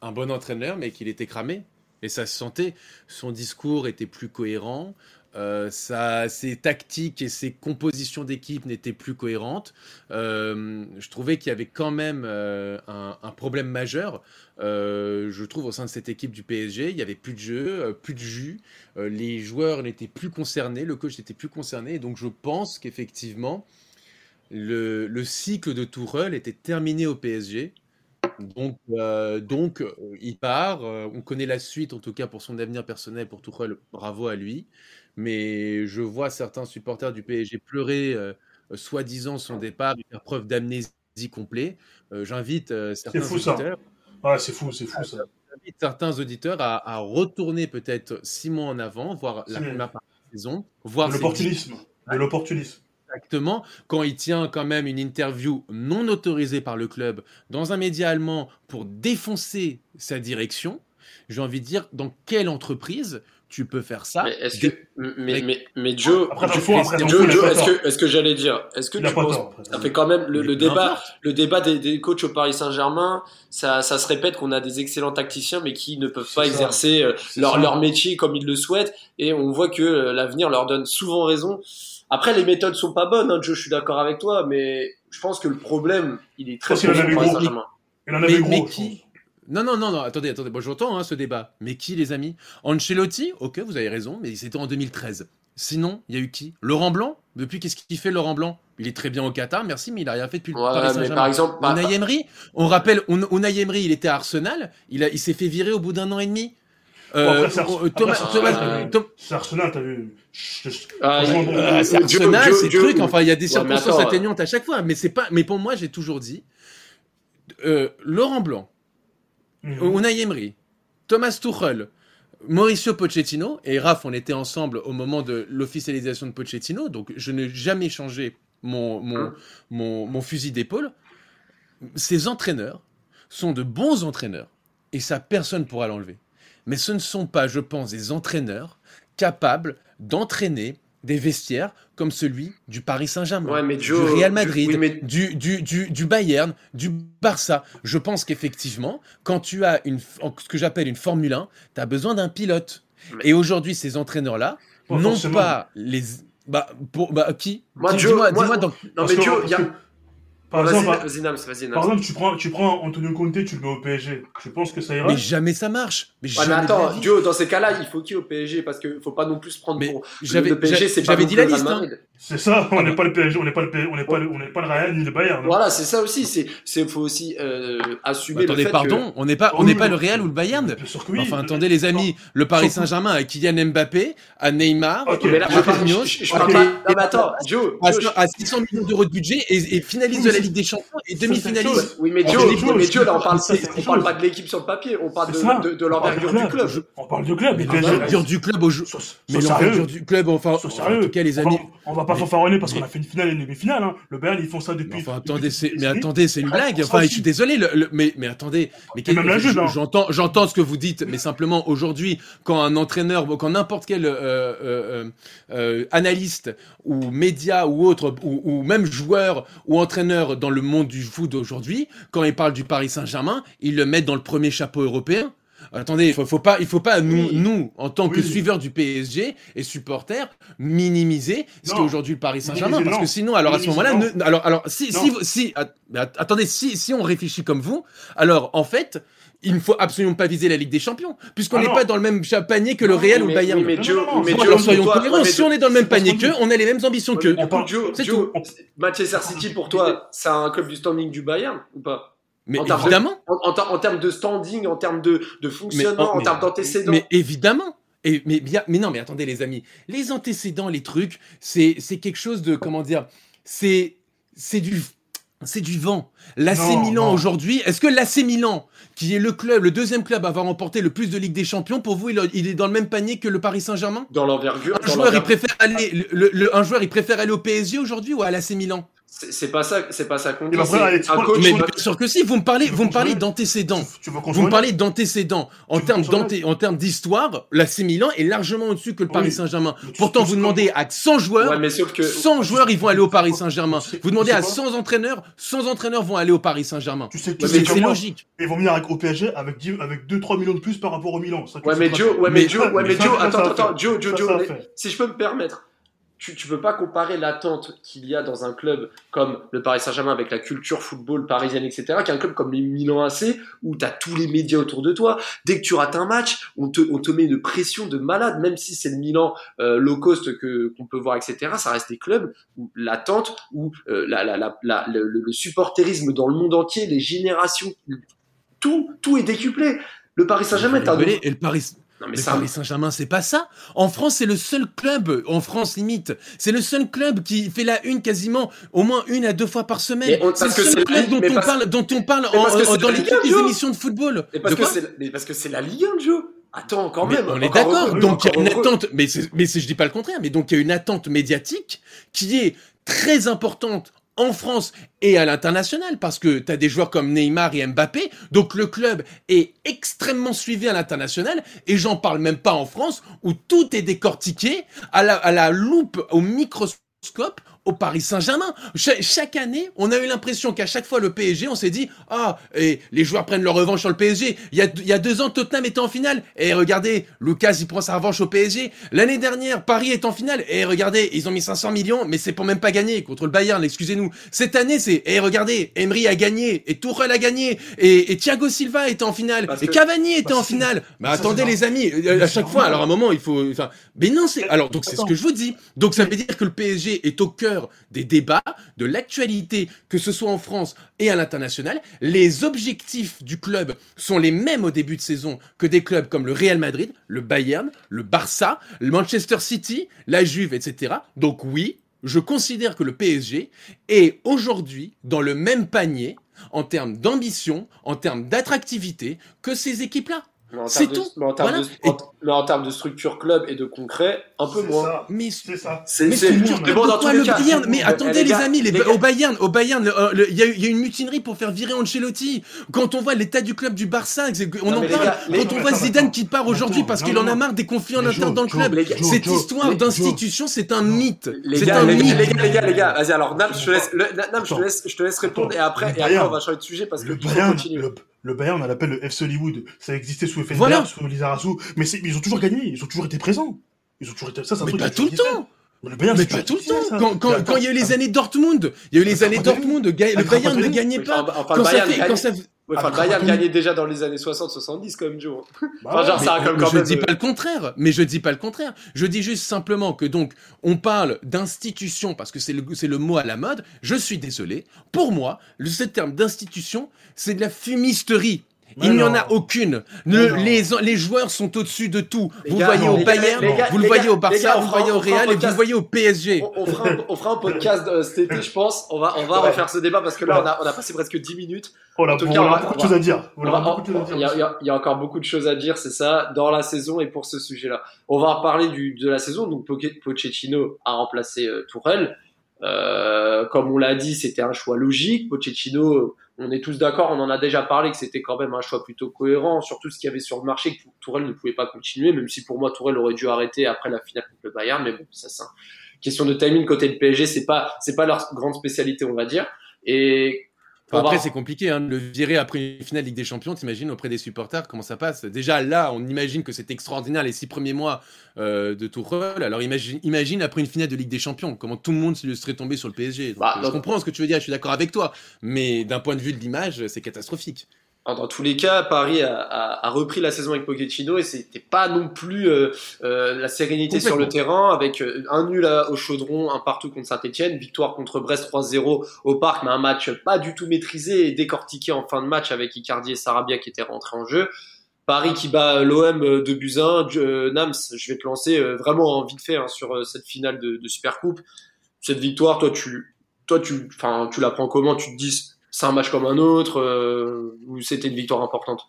Speaker 4: un bon entraîneur, mais qu'il était cramé. Et ça se sentait. Son discours était plus cohérent. Euh, ses tactiques et ses compositions d'équipe n'étaient plus cohérentes. Euh, je trouvais qu'il y avait quand même euh, un, problème majeur euh, je trouve au sein de cette équipe du PSG, il y avait plus de jeu, euh, plus de jus, euh, les joueurs n'étaient plus concernés, le coach n'était plus concerné, donc je pense qu'effectivement le, le cycle de Tourelle était terminé au PSG. Donc, euh, euh, il part. euh, on connaît la suite, en tout cas pour son avenir personnel, pour Tourelle, bravo à lui. Mais je vois certains supporters du PSG pleurer, euh, euh, soi-disant son départ, et faire preuve d'amnésie complet. Euh, J'invite euh, certains
Speaker 5: fou,
Speaker 4: auditeurs
Speaker 5: Ouais, c'est fou, c'est fou ça.
Speaker 4: j'invite certains auditeurs à, à retourner peut-être six mois en avant, voir la première partie de la saison, voir
Speaker 5: l'opportunisme. De l'opportunisme.
Speaker 4: exactement quand il tient quand même une interview non autorisée par le club dans un média allemand pour défoncer sa direction. J'ai envie de dire, dans quelle entreprise tu peux faire ça
Speaker 3: Mais est-ce que,
Speaker 4: Des-
Speaker 3: mais,
Speaker 4: avec-
Speaker 3: mais, mais Joe,
Speaker 5: Après, le
Speaker 4: fais-
Speaker 5: après, le
Speaker 3: Joe, Joe, est-ce que, est-ce que j'allais dire, est-ce que tu penses, ça fait quand même le, le débat, le débat des, des coachs au Paris Saint-Germain, ça, ça se répète qu'on a des excellents tacticiens, mais qui ne peuvent
Speaker 5: C'est
Speaker 3: pas
Speaker 5: ça.
Speaker 3: exercer euh, leur,
Speaker 5: ça.
Speaker 3: leur métier comme ils le souhaitent, et on voit que euh, l'avenir leur donne souvent raison. Après, les méthodes sont pas bonnes, hein, Joe, je suis d'accord avec toi, mais je pense que le problème, il est très
Speaker 5: avait
Speaker 3: au Paris
Speaker 5: gros.
Speaker 3: Saint-Germain.
Speaker 5: Il en avait
Speaker 4: Mais,
Speaker 5: gros.
Speaker 4: mais
Speaker 5: je
Speaker 4: qui
Speaker 5: pense.
Speaker 4: Non, non, non, non, attendez, attendez, moi j'entends hein, ce débat. Mais qui, les amis? Ancelotti, ok, vous avez raison, mais c'était en 2013. Sinon, il y a eu qui? Laurent Blanc? Depuis, qu'est-ce qu'il fait, Laurent Blanc? Il est très bien au Qatar, merci, mais il a rien fait depuis le
Speaker 3: Ouais,
Speaker 4: Paris Saint-Germain.
Speaker 3: par exemple, bah,
Speaker 4: Unai Emery, on rappelle, Unai Emery, il était à Arsenal, il, a, il s'est fait virer au bout d'un an et demi.
Speaker 5: Bon,
Speaker 4: Euh,
Speaker 5: après, c'est
Speaker 4: Thomas, Thomas-
Speaker 3: euh,
Speaker 5: Arsenal, t'as vu.
Speaker 3: Ah,
Speaker 4: euh, c'est Arsenal, c'est truc, enfin, il y a des
Speaker 3: Ouais,
Speaker 4: circonstances
Speaker 3: attends,
Speaker 4: atténuantes à chaque fois, mais c'est pas, mais pour moi, j'ai toujours dit, euh, Laurent Blanc,
Speaker 5: Mhm.
Speaker 4: Unai Emery, Thomas Tuchel, Mauricio Pochettino et Raph, on était ensemble au moment de l'officialisation de Pochettino, donc je n'ai jamais changé mon, mon,
Speaker 3: Hein
Speaker 4: mon, mon fusil d'épaule. Ces entraîneurs sont de bons entraîneurs et ça, personne ne pourra l'enlever. Mais ce ne sont pas, je pense, des entraîneurs capables d'entraîner des vestiaires comme celui du Paris Saint-Germain,
Speaker 3: Ouais,
Speaker 4: du Real
Speaker 3: du-
Speaker 4: Madrid,
Speaker 3: oui, mais-
Speaker 4: du, du, du, du Bayern, du Barça. Je pense qu'effectivement, quand tu as une, ce que j'appelle une Formule 1, tu as besoin d'un pilote.
Speaker 3: Mais-
Speaker 4: Et aujourd'hui, ces entraîneurs-là n'ont pas les... Bah, pour, bah, qui?
Speaker 3: Moi,
Speaker 4: Dis-
Speaker 3: Joe,
Speaker 4: Dis-moi
Speaker 3: moi-
Speaker 4: dis-moi dans...
Speaker 3: Non, mais Joe, il y a,
Speaker 5: que, Par
Speaker 3: Vas-y,
Speaker 5: exemple,
Speaker 3: vas-y, Nams, vas-y, Nams.
Speaker 5: par exemple, tu prends, tu prends Antonio Conte, tu le mets au PSG. Tu penses que ça ira?
Speaker 4: Mais jamais ça marche. Mais
Speaker 3: Ouais, mais attends. Joe, dans ces cas-là, il faut qui au PSG Parce qu'il faut pas non plus se prendre
Speaker 4: Mais
Speaker 3: pour.
Speaker 4: j'avais-
Speaker 3: le PSG, c'est pas
Speaker 4: j'avais
Speaker 3: non
Speaker 4: dit la liste, hein.
Speaker 5: C'est ça, on n'est pas le PSG, on n'est pas le PSG, on n'est pas le, on n'est pas le Real ni le Bayern. hein.
Speaker 3: Voilà, c'est ça aussi. C'est, c'est, faut aussi euh, assumer
Speaker 4: Attendez,
Speaker 3: le fait
Speaker 4: pardon, on n'est pas, on
Speaker 5: Oh,
Speaker 4: n'est pas
Speaker 5: oui.
Speaker 4: le Real ou le Bayern.
Speaker 5: Bien sûr que oui.
Speaker 4: Enfin, attendez les amis, le Paris Saint-Germain a Kylian Mbappé, à Neymar,
Speaker 3: que.
Speaker 4: À
Speaker 3: je
Speaker 4: Marquinhos,
Speaker 3: je, je parle pas. Non, mais attends, Joe.
Speaker 4: à,
Speaker 3: Joe,
Speaker 4: à 600 millions d'euros de budget et, finaliste de la Ligue des Champions et demi-finaliste.
Speaker 3: Oui, mais
Speaker 5: Ah,
Speaker 3: Joe, oui, mais Joe, là, on parle,
Speaker 5: ça,
Speaker 3: on parle pas de l'équipe sur le papier, on parle de, de, de l'envergure du club.
Speaker 5: On parle de club, mais
Speaker 4: Ah. L'envergure du club au jeu. Mais l'envergure du club, enfin, en tout cas les amis.
Speaker 5: On va pas fanfaronner parce qu'on a fait une finale et une demi-finale. Hein. Le Bayern, ils font ça depuis.
Speaker 4: Enfin, attendez, mais attendez, c'est une
Speaker 5: Après,
Speaker 4: blague. Enfin, je suis désolé, mais, mais attendez, mais
Speaker 5: hein.
Speaker 4: j'entends, j'entends ce que vous dites, mais simplement aujourd'hui, quand un entraîneur, quand n'importe quel euh, euh, euh, analyste ou média ou autre, ou, ou même joueur ou entraîneur dans le monde du foot d'aujourd'hui, quand il parle du Paris Saint-Germain, ils le mettent dans le premier chapeau européen. Attendez, faut, faut pas, il faut pas nous,
Speaker 5: Oui.
Speaker 4: nous, en tant que suiveurs du PSG et supporters, minimiser ce qu'est aujourd'hui le Paris Saint-Germain, parce que
Speaker 5: non.
Speaker 4: sinon, alors à ce moment-là, alors, alors, si, si, si, attendez, si, si on réfléchit comme vous, alors en fait, il ne faut absolument pas viser la Ligue des Champions, puisqu'on
Speaker 5: Ah
Speaker 4: n'est pas dans le même panier que le
Speaker 5: Non,
Speaker 4: Real ou le Bayern.
Speaker 3: oui, mais Joe, Joe,
Speaker 4: alors soyons
Speaker 3: pour toi-
Speaker 4: cohérents, si on est dans le même panier qu'eux, on a les mêmes ambitions qu'eux.
Speaker 3: Manchester City pour toi, c'est un club du standing du Bayern ou pas?
Speaker 4: Mais
Speaker 3: en termes de-
Speaker 4: évidemment,
Speaker 3: en, en ter- en termes de standing, en termes de, de fonctionnement,
Speaker 4: en-
Speaker 3: en termes d'antécédents.
Speaker 4: Mais évidemment. Et, mais, bien, mais non, mais attendez les amis, les antécédents, les trucs, c'est c'est quelque chose de, comment dire, c'est c'est du... C'est du vent. L'AC Milan aujourd'hui, est-ce que l'AC Milan, qui est le club, le deuxième club à avoir remporté le plus de Ligue des Champions, pour vous, il, il est dans le même panier que le Paris Saint-Germain?
Speaker 3: Dans l'envergure.
Speaker 4: un
Speaker 3: dans
Speaker 4: joueur, il préfère aller, le- le- le- un joueur, il préfère aller au PSG aujourd'hui ou à l'AC Milan?
Speaker 3: C'est pas ça, c'est pas ça qu'on dit.
Speaker 5: après,
Speaker 3: c'est
Speaker 5: allez, tu
Speaker 3: un
Speaker 5: vois,
Speaker 3: coach.
Speaker 4: Mais bien sûr que si, vous me parlez, vous me parlez d'antécédents.
Speaker 5: Tu veux qu'on
Speaker 4: Vous me parlez d'antécédents. En termes en termes d'histoire, l'AC Milan est largement au-dessus que le Paris. Saint-Germain.
Speaker 5: Mais
Speaker 4: Pourtant, vous demandez à 100 joueurs,
Speaker 3: Ouais, mais sauf que.
Speaker 4: 100 joueurs, ils vont aller au Paris Saint-Germain. Vous demandez à
Speaker 5: quoi
Speaker 4: 100 entraîneurs, 100 entraîneurs vont aller au Paris Saint-Germain.
Speaker 5: Tu sais, sais
Speaker 4: C'est logique.
Speaker 5: Ils vont venir avec, au PSG avec, 10 avec 2-3 millions de plus par rapport au Milan.
Speaker 3: Ouais, mais Joe, ouais, mais
Speaker 4: Mais-
Speaker 3: Joe, ouais, mais Joe, attends, attends. Joe, Joe, Joe, mais si je peux me permettre, tu, tu peux pas comparer l'attente qu'il y a dans un club comme le Paris Saint-Germain avec la culture football parisienne, etc., qu'un club comme les Milan AC où tu as tous les médias autour de toi. Dès que tu rates un match, on te, on te met une pression de malade, même si c'est le Milan euh, low cost que qu'on peut voir, etc. Ça reste des clubs où l'attente, où euh, la, la, la, la- le, le- supporterisme dans le monde entier, les générations, tout, tout est décuplé. Le Paris Saint-Germain est un.
Speaker 4: Rigolez, Et le Paris,
Speaker 3: Non, mais un-
Speaker 4: Paris Saint-Germain, c'est pas ça. En France, c'est le seul club, en France limite, c'est le seul club qui fait la une quasiment au moins une à deux fois par semaine. C'est le seul club dont on
Speaker 3: parce-
Speaker 4: parle, dont on en- dans les émissions de football.
Speaker 3: Mais parce
Speaker 4: De
Speaker 3: que c'est mais parce que c'est la Ligue 1, Joe. Attends, quand
Speaker 4: Mais
Speaker 3: même.
Speaker 4: on est d'accord. Donc il y a une attente, mais mais je dis pas le contraire, mais donc il y a une attente médiatique qui est très importante en France et à l'international parce que tu des joueurs comme Neymar et Mbappé, donc le club est extrêmement suivi à l'international et j'en parle même pas en France où tout est décortiqué à la, à la loupe, au microscope au Paris Saint-Germain. Cha- chaque année, on a eu l'impression qu'à chaque fois le PSG, on s'est dit ah et les joueurs prennent leur revanche sur le PSG. Il y a, il y a deux ans, Tottenham était en finale et regardez, Lucas il prend sa revanche au PSG. L'année dernière, Paris est en finale et regardez, ils ont mis 500 millions, mais c'est pour même pas gagner contre le Bayern. Excusez-nous. Cette année, c'est et regardez, Emery a gagné et Tourelle a gagné et, et Thiago Silva était en finale
Speaker 3: Parce
Speaker 4: et
Speaker 3: que-
Speaker 4: Cavani était
Speaker 5: Bah,
Speaker 4: en finale. Mais
Speaker 5: ça,
Speaker 4: attendez les amis, euh, à chaque fois, alors à un moment il faut, enfin, mais non c'est alors donc c'est ce que je vous dis. Donc ça veut dire que le PSG est au cœur des débats, de l'actualité, que ce soit en France et à l'international. Les objectifs du club sont les mêmes au début de saison que des clubs comme le Real Madrid, le Bayern, le Barça, le Manchester City, la Juve, etc. Donc oui, je considère que le PSG est aujourd'hui dans le même panier en termes d'ambition, en termes d'attractivité que ces équipes-là.
Speaker 3: Mais en
Speaker 4: C'est
Speaker 3: termes de-
Speaker 4: tout.
Speaker 3: Mais en termes
Speaker 4: Voilà.
Speaker 3: de- en- mais en termes de structure club et de concret, un peu
Speaker 5: C'est
Speaker 3: moins.
Speaker 5: ça.
Speaker 4: Mais
Speaker 5: C'est ça.
Speaker 3: C'est bon, dans tous les
Speaker 4: le
Speaker 3: cas.
Speaker 4: Bayern Mais
Speaker 3: Eh,
Speaker 4: attendez les,
Speaker 3: gars,
Speaker 4: amis, les,
Speaker 3: les gars,
Speaker 4: au Bayern, au Bayern, euh, il y, a eu- il y a eu une mutinerie pour faire virer Ancelotti. Quand on voit l'état du club du Barça, on
Speaker 3: Non,
Speaker 4: en parle.
Speaker 3: gars, les-
Speaker 4: Quand on voit
Speaker 5: attends,
Speaker 4: Zidane qui part aujourd'hui parce qu'il en a marre des conflits en interne dans le club. Cette histoire d'institution, c'est un mythe.
Speaker 3: Les
Speaker 4: C'est
Speaker 3: gars,
Speaker 4: un
Speaker 3: les,
Speaker 4: mythe.
Speaker 3: gars, les gars, les gars, les gars, vas-y, alors Nam, je te laisse, je te laisse, je te laisse répondre et après, et après, on va changer de sujet parce que
Speaker 5: Le. Le, Bayern, on l'appelle le FC Hollywood. Ça existait sous Effenberg,
Speaker 4: Voilà.
Speaker 5: sous Lizarazu. Mais ils ont toujours gagné. Ils ont toujours été présents. Ils ont toujours été, ça, c'est un
Speaker 4: Mais
Speaker 5: truc
Speaker 4: pas tout le temps.
Speaker 5: Mais le Bayern,
Speaker 4: Mais
Speaker 5: c'est
Speaker 4: pas tout le temps.
Speaker 5: ça.
Speaker 4: Quand, quand, il y a eu les années Dortmund, il y a eu les années Dortmund, le Bayern ne gagnait pas. Quand ça fait,
Speaker 3: gagne-
Speaker 4: quand ça,
Speaker 3: Ouais, enfin, Bayern
Speaker 5: mais-
Speaker 3: gagnait déjà dans les années 60-70 quand même, Joe.
Speaker 5: Bah
Speaker 3: Enfin, genre, ça quand
Speaker 4: je
Speaker 3: même,
Speaker 4: dis pas le contraire, mais je dis pas le contraire. Je dis juste simplement que donc on parle d'institution parce que c'est le c'est le mot à la mode. Je suis désolé. Pour moi, le ce terme d'institution, c'est de la fumisterie. Il n'y en a aucune. Le- les, les joueurs sont au-dessus de tout.
Speaker 3: Les
Speaker 4: vous
Speaker 3: gars,
Speaker 4: voyez
Speaker 5: non,
Speaker 4: au Bayern,
Speaker 3: gars,
Speaker 4: vous le voyez
Speaker 3: gars,
Speaker 4: au Barça,
Speaker 3: gars,
Speaker 4: vous le voyez au Real et vous le voyez au PSG.
Speaker 3: On, on fera un, on fera un podcast euh, cet été, je pense. On va, on va
Speaker 5: Ouais.
Speaker 3: refaire ce débat parce que là, on a, on a passé presque 10 minutes.
Speaker 5: Oh là,
Speaker 3: En tout
Speaker 5: on
Speaker 3: cas, on
Speaker 5: a beaucoup de choses à dire.
Speaker 3: Il y, a, encore beaucoup de choses à dire, c'est ça, dans la saison et pour ce sujet-là. On va reparler du, de la saison. Donc, Poche- Pochettino a remplacé euh, Tourelle. Euh, comme on l'a dit, c'était un choix logique. Pochettino, euh, on est tous d'accord, on en a déjà parlé que c'était quand même un choix plutôt cohérent, surtout ce qu'il y avait sur le marché, que Tourelle ne pouvait pas continuer, même si pour moi Tourelle aurait dû arrêter après la finale contre le Bayern, mais bon, ça c'est question de timing côté de PSG, c'est pas c'est pas leur grande spécialité, on va dire. Et
Speaker 4: après, c'est compliqué, hein, le virer après une finale Ligue des Champions, t'imagines auprès des supporters comment ça passe? Déjà là, on imagine que c'est extraordinaire les six premiers mois euh, de Tourelle. Alors imagine, imagine après une finale de Ligue des Champions, comment tout le monde serait tombé sur le PSG. Bah, je comprends ce que tu veux dire, je suis d'accord avec toi, mais d'un point de vue de l'image, c'est catastrophique
Speaker 3: dans tous les cas, Paris a, repris la saison avec Pochettino et c'était pas non plus euh, euh, la sérénité sur le terrain avec euh, un nul au chaudron, un partout contre Saint-Etienne, victoire contre Brest 3-0 au parc, mais un match pas du tout maîtrisé et décortiqué en fin de match avec Icardi et Sarabia qui étaient rentrés en jeu. Paris qui bat l'OM de Buzyn, Nams, je vais te lancer vraiment vite fait hein, sur cette finale de, de Super Coupe. Cette victoire, toi tu, toi tu, enfin tu la prends comment? Tu te dis c'est un match comme un autre euh, ou c'était une victoire importante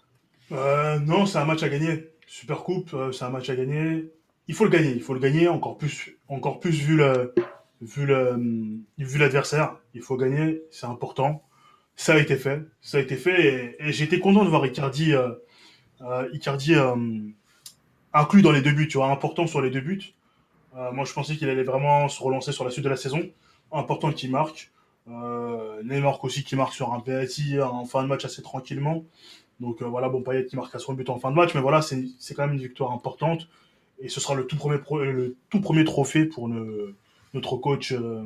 Speaker 5: euh, Non, c'est un match à gagner. Super Coupe, euh, c'est un match à gagner. Il faut le gagner, il faut le gagner encore plus, encore plus vu le, vu le, vu l'adversaire. Il faut gagner, c'est important. Ça a été fait, ça a été fait et, été content de voir Icardi, Icardi inclus dans les deux buts, tu vois, important sur les deux buts. moi, je pensais qu'il allait vraiment se relancer sur la suite de la saison. Important qu'il marque. Euh, Neymar aussi qui marque sur un penalty en fin de match assez tranquillement. Donc euh, voilà, bon, Payet qui marque à son but en fin de match, mais voilà, c'est quand même une victoire importante. Et ce sera le tout premier, le tout premier trophée pour notre coach. Euh,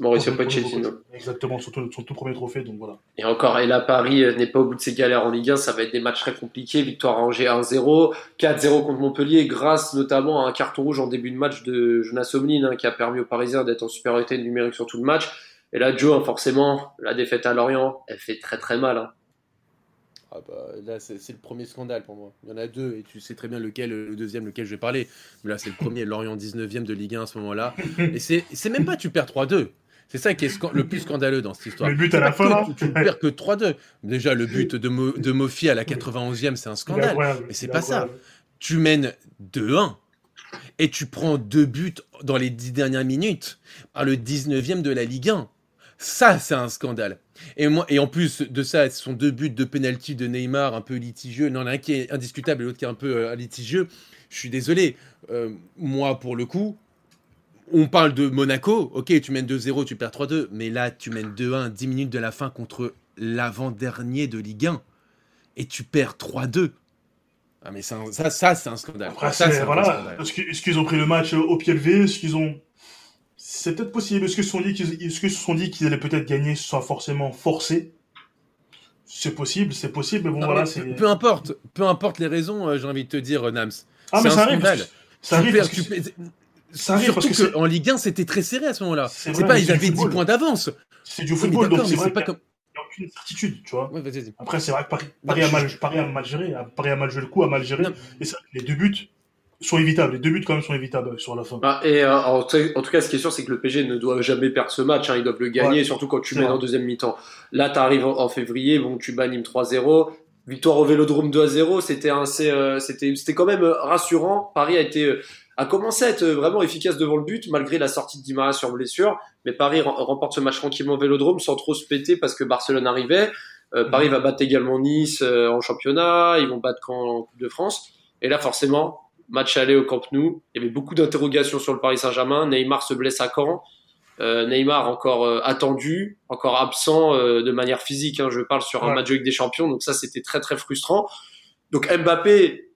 Speaker 3: Mauricio Pochettino.
Speaker 5: Exactement, son, son, tout premier trophée, donc voilà.
Speaker 3: Et encore, et là, Paris n'est pas au bout de ses galères en Ligue 1, ça va être des matchs très compliqués. Victoire à Angers 1-0, 4-0 contre Montpellier, grâce notamment à un carton rouge en début de match de Jonas Omlin, hein, qui a permis aux Parisiens d'être en supériorité numérique sur tout le match. Et là, Joe, forcément, la défaite à Lorient, elle fait très très mal. Hein.
Speaker 4: Ah bah, là, c'est le premier scandale pour moi. Il y en a deux, et tu sais très bien lequel, le deuxième, lequel je vais parler. Mais là, c'est le premier, Lorient 19e de Ligue 1 à ce moment-là. Et c'est même pas tu perds 3-2. C'est ça qui est le plus scandaleux dans cette histoire.
Speaker 5: Le but à la fin.
Speaker 4: Tu, ne perds que 3-2. Déjà, le but de, de Mofi à la 91e, c'est un scandale. Mais c'est pas ça. Tu mènes 2-1 et tu prends deux buts dans les 10 dernières minutes par le 19e de la Ligue 1. Ça, c'est un scandale. Et, moi, et en plus de ça, ce sont deux buts de penalty de Neymar un peu litigieux. Non, un qui est indiscutable et l'autre qui est un peu euh, litigieux. Je suis désolé. Euh, moi, pour le coup, on parle de Monaco. Ok, tu mènes 2-0, tu perds 3-2. Mais là, tu mènes 2-1, 10 minutes de la fin contre l'avant-dernier de Ligue 1. Et tu perds 3-2. Ah, mais ça, ça c'est un scandale.
Speaker 5: Après, ça, voilà. Est-ce qu'ils ont pris le match au pied levé? Est-ce qu'ils ont c'est peut-être possible. Est-ce que se sont dit qu'ils, que se sont dit qu'ils allaient peut-être gagner sans forcément forcer? C'est possible, c'est possible, mais bon, voilà.
Speaker 4: Peu importe, peu importe les raisons, euh, j'ai envie de te dire, Nams.
Speaker 5: Ah, mais ça arrive. ça arrive. Parce que...
Speaker 4: Ça arrive parce que en Ligue 1, c'était très serré à ce moment-là. C'est, pas, ils avaient 10 points d'avance.
Speaker 5: C'est du football, donc c'est vrai pas comme... Il n'y a aucune certitude, tu vois. Ouais, Après, c'est vrai que Paris, Paris, a mal, Paris a mal géré, Paris a mal joué le coup, a mal géré. Et ça, les deux buts, sont évitables. Les deux buts quand même sont évitables sur la fin.
Speaker 3: Ah, et euh, en, tout cas, ce qui est sûr, c'est que le PG ne doit jamais perdre ce match. Hein. Ils doivent le gagner, surtout quand tu mets en deuxième mi-temps. Là, tu arrives en, février, bon, tu bats 3-0. Victoire au Vélodrome 2-0. C'était euh, c'était, c'était quand même euh, rassurant. Paris a été a commencé à être vraiment efficace devant le but malgré la sortie de Dimara sur blessure. Mais Paris remporte ce match tranquillement au Vélodrome sans trop se péter parce que Barcelone arrivait. Paris va battre également Nice en championnat. Ils vont battre Caen en Coupe de France. Et là, forcément, match aller au Camp Nou. Il y avait beaucoup d'interrogations sur le Paris Saint-Germain. Neymar se blesse à Caen. Euh, Neymar encore euh, attendu, encore absent euh, de manière physique. Hein, je parle sur un match avec des Champions, donc ça c'était très très frustrant. Donc Mbappé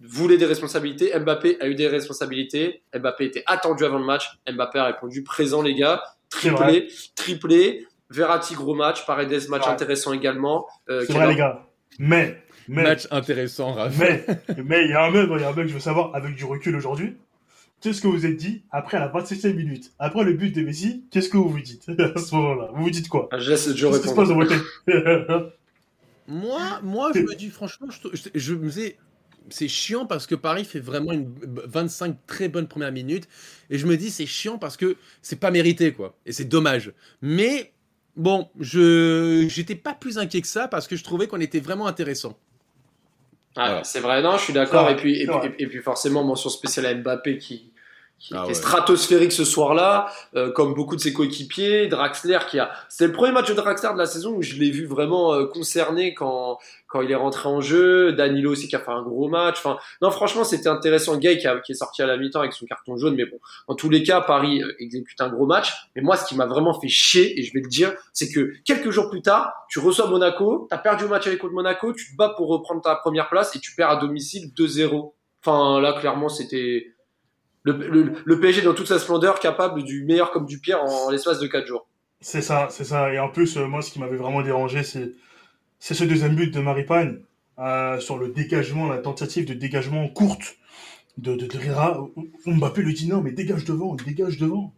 Speaker 3: voulait des responsabilités, Mbappé a eu des responsabilités. Mbappé était attendu avant le match. Mbappé a répondu présent les gars, triplé, triplé. Verratti gros match, Paredes match intéressant également.
Speaker 5: C'est vrai les gars. Mais
Speaker 4: Match intéressant, Raph.
Speaker 5: Mais, mais il y a un mec, il y a un mec, je veux savoir, avec du recul aujourd'hui, qu'est-ce que vous êtes dit après la 27e minute? Après le but de Messi, qu'est-ce que vous vous dites? À ce moment-là Vous vous dites quoi?
Speaker 3: Ah, Je laisse Joe répondre.
Speaker 4: moi, moi, je me dis franchement, je, je, me disais, c'est chiant parce que Paris fait vraiment une 25 très bonnes premières minutes et je me dis c'est chiant parce que c'est pas mérité quoi et c'est dommage. Mais bon, je j'étais pas plus inquiet que ça parce que je trouvais qu'on était vraiment intéressant.
Speaker 3: Ah, C'est vrai, non, je suis d'accord. Et puis, et, puis, et puis forcément, mention spéciale à Mbappé qui, qui
Speaker 4: Ah ouais.
Speaker 3: stratosphérique ce soir-là, euh, comme beaucoup de ses coéquipiers. Draxler qui a, c'était le premier match de Draxler de la saison où je l'ai vu vraiment euh, concerné quand quand il est rentré en jeu. Danilo aussi qui a fait un gros match. Enfin, non, franchement, c'était intéressant. Gay qui, est sorti à la mi-temps avec son carton jaune, mais bon, en tous les cas, Paris euh, exécute un gros match. Mais moi, ce qui m'a vraiment fait chier, et je vais le dire, c'est que quelques jours plus tard, tu reçois Monaco, t'as perdu le match avec Monaco, tu te bats pour reprendre ta première place et tu perds à domicile 2-0. Enfin, là, clairement, c'était le, le, le PSG dans toute sa splendeur, capable du meilleur comme du pire en, l'espace de 4 jours.
Speaker 5: C'est ça, c'est ça. Et en plus, euh, moi, ce qui m'avait vraiment dérangé, c'est c'est ce deuxième but de Maripane euh, sur le dégagement, la tentative de dégagement courte de, de, de Rera. Mbappé lui dit non, mais dégage devant, dégage devant.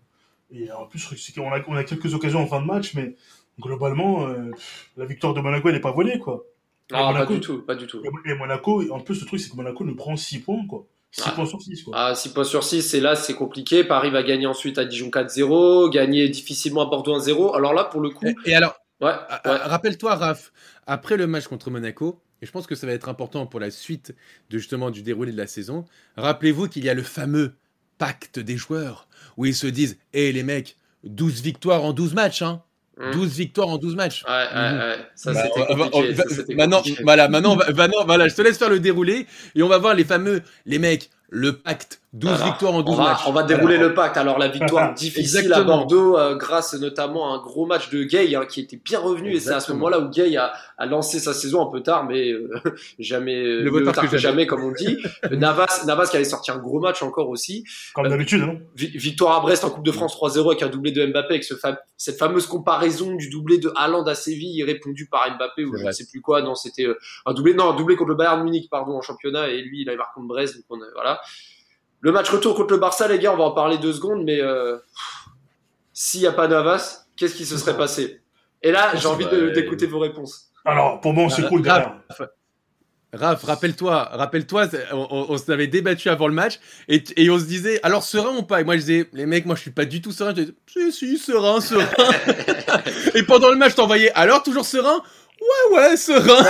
Speaker 5: Et en plus, c'est qu'on a, on a quelques occasions en fin de match, mais globalement, euh, la victoire de Monaco, elle n'est pas volée, quoi.
Speaker 3: Ah, pas
Speaker 5: Monaco-
Speaker 3: du tout, pas du tout.
Speaker 5: Et Monaco, en plus, le truc, c'est que Monaco nous prend 6 points, quoi. 6
Speaker 3: Ah.
Speaker 5: points sur 6, quoi.
Speaker 3: Ah, 6 points sur 6, et là, c'est compliqué. Paris va gagner ensuite à Dijon 4-0, gagner difficilement à Bordeaux 1-0. Alors là, pour le coup,
Speaker 4: Et, et alors,
Speaker 3: ouais, ouais.
Speaker 4: Rappelle-toi, Raph, après le match contre Monaco, et je pense que ça va être important pour la suite de justement du déroulé de la saison, rappelez-vous qu'il y a le fameux pacte des joueurs où ils se disent Hé les mecs, 12 victoires en 12 matchs, hein
Speaker 3: Hum.
Speaker 4: 12 victoires en 12 matchs.
Speaker 3: Ouais, ouais,
Speaker 4: Mhm.
Speaker 3: ouais. Ça,
Speaker 4: Bah, va-
Speaker 3: ça,
Speaker 4: maintenant,
Speaker 3: compliqué.
Speaker 4: voilà, maintenant, on va- maintenant, voilà, je te laisse faire le déroulé et on va voir les fameux, les mecs, le pacte, 12
Speaker 3: Voilà.
Speaker 4: victoires en 12
Speaker 3: on va,
Speaker 4: matchs.
Speaker 3: on va dérouler
Speaker 4: Voilà.
Speaker 3: le pacte. Alors la victoire difficile à
Speaker 4: Exactement.
Speaker 3: Bordeaux, euh, grâce notamment à un gros match de Gay hein, qui était bien revenu. Et c'est à ce moment-là où Gay a, a lancé sa saison un peu tard, mais euh, jamais euh,
Speaker 4: Le
Speaker 3: mieux
Speaker 4: tard que
Speaker 3: que
Speaker 4: jamais.
Speaker 3: jamais, comme on dit. Navas, Navas qui avait sorti un gros match encore aussi.
Speaker 5: Comme d'habitude, hein.
Speaker 3: Vi- Victoire à Brest en Coupe de France 3-0 avec un doublé de Mbappé, avec ce fa- cette fameuse comparaison du doublé de Haaland à Séville, répondu par Mbappé ou
Speaker 4: C'est
Speaker 3: je ne sais plus quoi. Non, c'était euh, un doublé, non, un doublé contre le Bayern Munich, pardon, en championnat, et lui, il avait marqué contre Brest, donc on voilà. Le match retour contre le Barça, les gars, on va en parler deux secondes, mais euh, s'il n'y a pas Navas, qu'est-ce qui se serait passé? Et là, j'ai envie d'écouter vos réponses.
Speaker 5: Alors, pour moi, c'est
Speaker 4: Ah,
Speaker 5: cool derrière.
Speaker 4: Raph, rappelle-toi, rappelle-toi, on, on, on s'avait débattu avant le match et, et on se disait, alors serein ou pas? Et moi je disais, les mecs, moi je suis pas du tout serein. Je disais, si, si, serein, serein. et pendant le match, t'envoyais, alors toujours serein? Ouais, ouais, serein.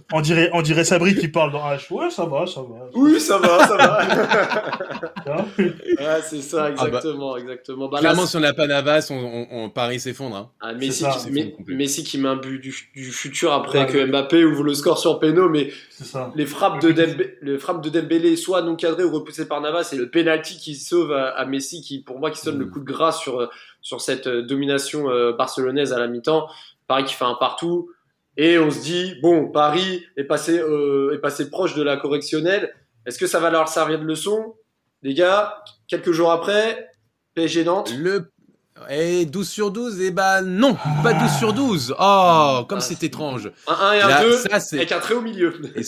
Speaker 5: on, dirait, on dirait Sabri qui parle dans H. Ouais, ça va, ça va.
Speaker 3: Oui, ça va, ça va.
Speaker 5: Hein
Speaker 3: ouais, c'est ça, exactement, exactement. Bah, là,
Speaker 4: Clairement, si on n'a pas Navas, on, on- on- Paris s'effondre. Hein.
Speaker 3: Ah, Messi, qui,
Speaker 4: C'est.
Speaker 3: Messi qui met un but du, du futur après
Speaker 5: Ouais.
Speaker 3: que Mbappé ouvre le score sur Peno, mais
Speaker 5: C'est ça.
Speaker 3: les frappes de Dembélé, les frappes de Dembélé soit non cadrées ou repoussées par Navas, et le penalty qui sauve à, à Messi, qui pour moi qui sonne le
Speaker 4: Mm.
Speaker 3: coup de grâce sur euh, sur cette euh, domination euh, barcelonaise à la mi-temps. Paris qui fait un partout, et on se dit bon, Paris est passé euh, est passé proche de la correctionnelle. Est-ce que ça va leur servir de leçon, les gars Quelques jours après, PSG Nantes.
Speaker 4: Le. Et 12 sur 12, et bah non, pas 12 sur 12. Oh, comme
Speaker 3: Ah,
Speaker 4: c'est étrange.
Speaker 3: Un 1 et un
Speaker 4: Là,
Speaker 3: 2
Speaker 4: ça, c'est.
Speaker 3: avec un trait au milieu.
Speaker 4: Et,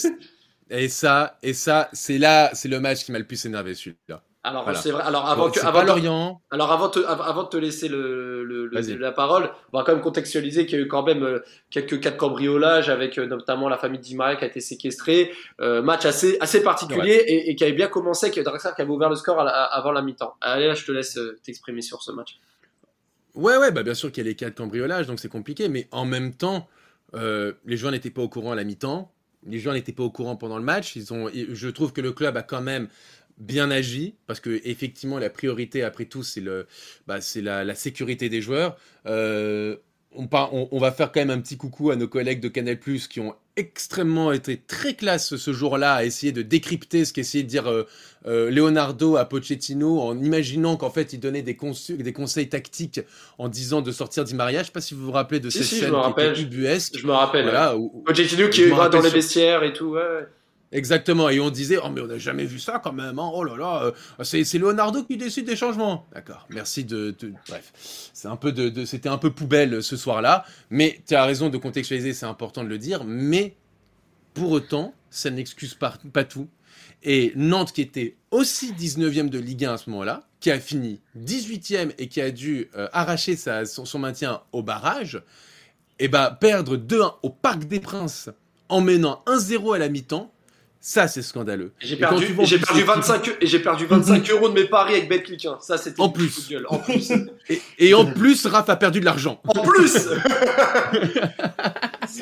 Speaker 4: et ça, et ça, c'est là, c'est le match qui m'a le plus énervé celui-là.
Speaker 3: Alors
Speaker 4: Voilà.
Speaker 3: c'est vrai. Alors avant que avant
Speaker 4: Lorient.
Speaker 3: Alors avant, te- avant de te laisser le, le- le-
Speaker 4: Vas-y.
Speaker 3: la parole, on va quand même contextualiser qu'il y a eu quand même euh, quelques cas de cambriolage avec euh, notamment la famille Di Maria qui a été séquestrée. Euh, match assez, assez particulier et, et qui avait bien commencé, avec Draxler qui avait ouvert le score à la- à- avant la mi-temps. Allez là, je te laisse t'exprimer sur ce match.
Speaker 4: Ouais, ouais, bah bien sûr qu'il y a les cas de cambriolage, donc c'est compliqué, mais en même temps, euh, les joueurs n'étaient pas au courant à la mi-temps, les joueurs n'étaient pas au courant pendant le match. Ils ont, je trouve que le club a quand même bien agi parce que effectivement la priorité après tout c'est le, bah, c'est la, la sécurité des joueurs. Euh, on, on, on va faire quand même un petit coucou à nos collègues de Canal+ qui ont extrêmement été très classe ce jour-là à essayer de décrypter ce qu'essayait de dire euh, euh, Leonardo à Pochettino en imaginant qu'en fait il donnait des, des conseils tactiques en disant de sortir Di Maria. Je sais pas si vous vous rappelez de
Speaker 3: Si,
Speaker 4: cette
Speaker 3: si, je
Speaker 4: scène
Speaker 3: me
Speaker 4: qui était ubuesque.
Speaker 3: Je me rappelle.
Speaker 4: Voilà, où-
Speaker 3: Pochettino
Speaker 4: Je
Speaker 3: qui
Speaker 4: me
Speaker 3: va dans les
Speaker 4: sur-
Speaker 3: vestiaires et tout. Ouais.
Speaker 4: Exactement, et on disait, oh mais on n'a jamais vu ça quand même, hein. oh là là, euh, c'est Leonardo qui décide des changements. D'accord, merci de... bref, c'est un peu de, c'était un peu poubelle ce soir-là, mais tu as raison de contextualiser, c'est important de le dire, mais pour autant, ça n'excuse pas, tout. Et Nantes qui était aussi 19e de Ligue 1 à ce moment-là, qui a fini 18e et qui a dû euh, arracher sa- son, maintien au barrage, et bah perdre 2-1 au Parc des Princes en menant 1-0 à la mi-temps, ça c'est scandaleux.
Speaker 3: J'ai perdu, j'ai perdu
Speaker 4: l'équipe-
Speaker 3: 25 et j'ai perdu 25 euros de mes paris avec Betclic. hein. Ça c'était
Speaker 4: En plus.
Speaker 3: de gueule. En plus.
Speaker 4: Et, et en plus, Raph a perdu de l'argent.
Speaker 3: en plus.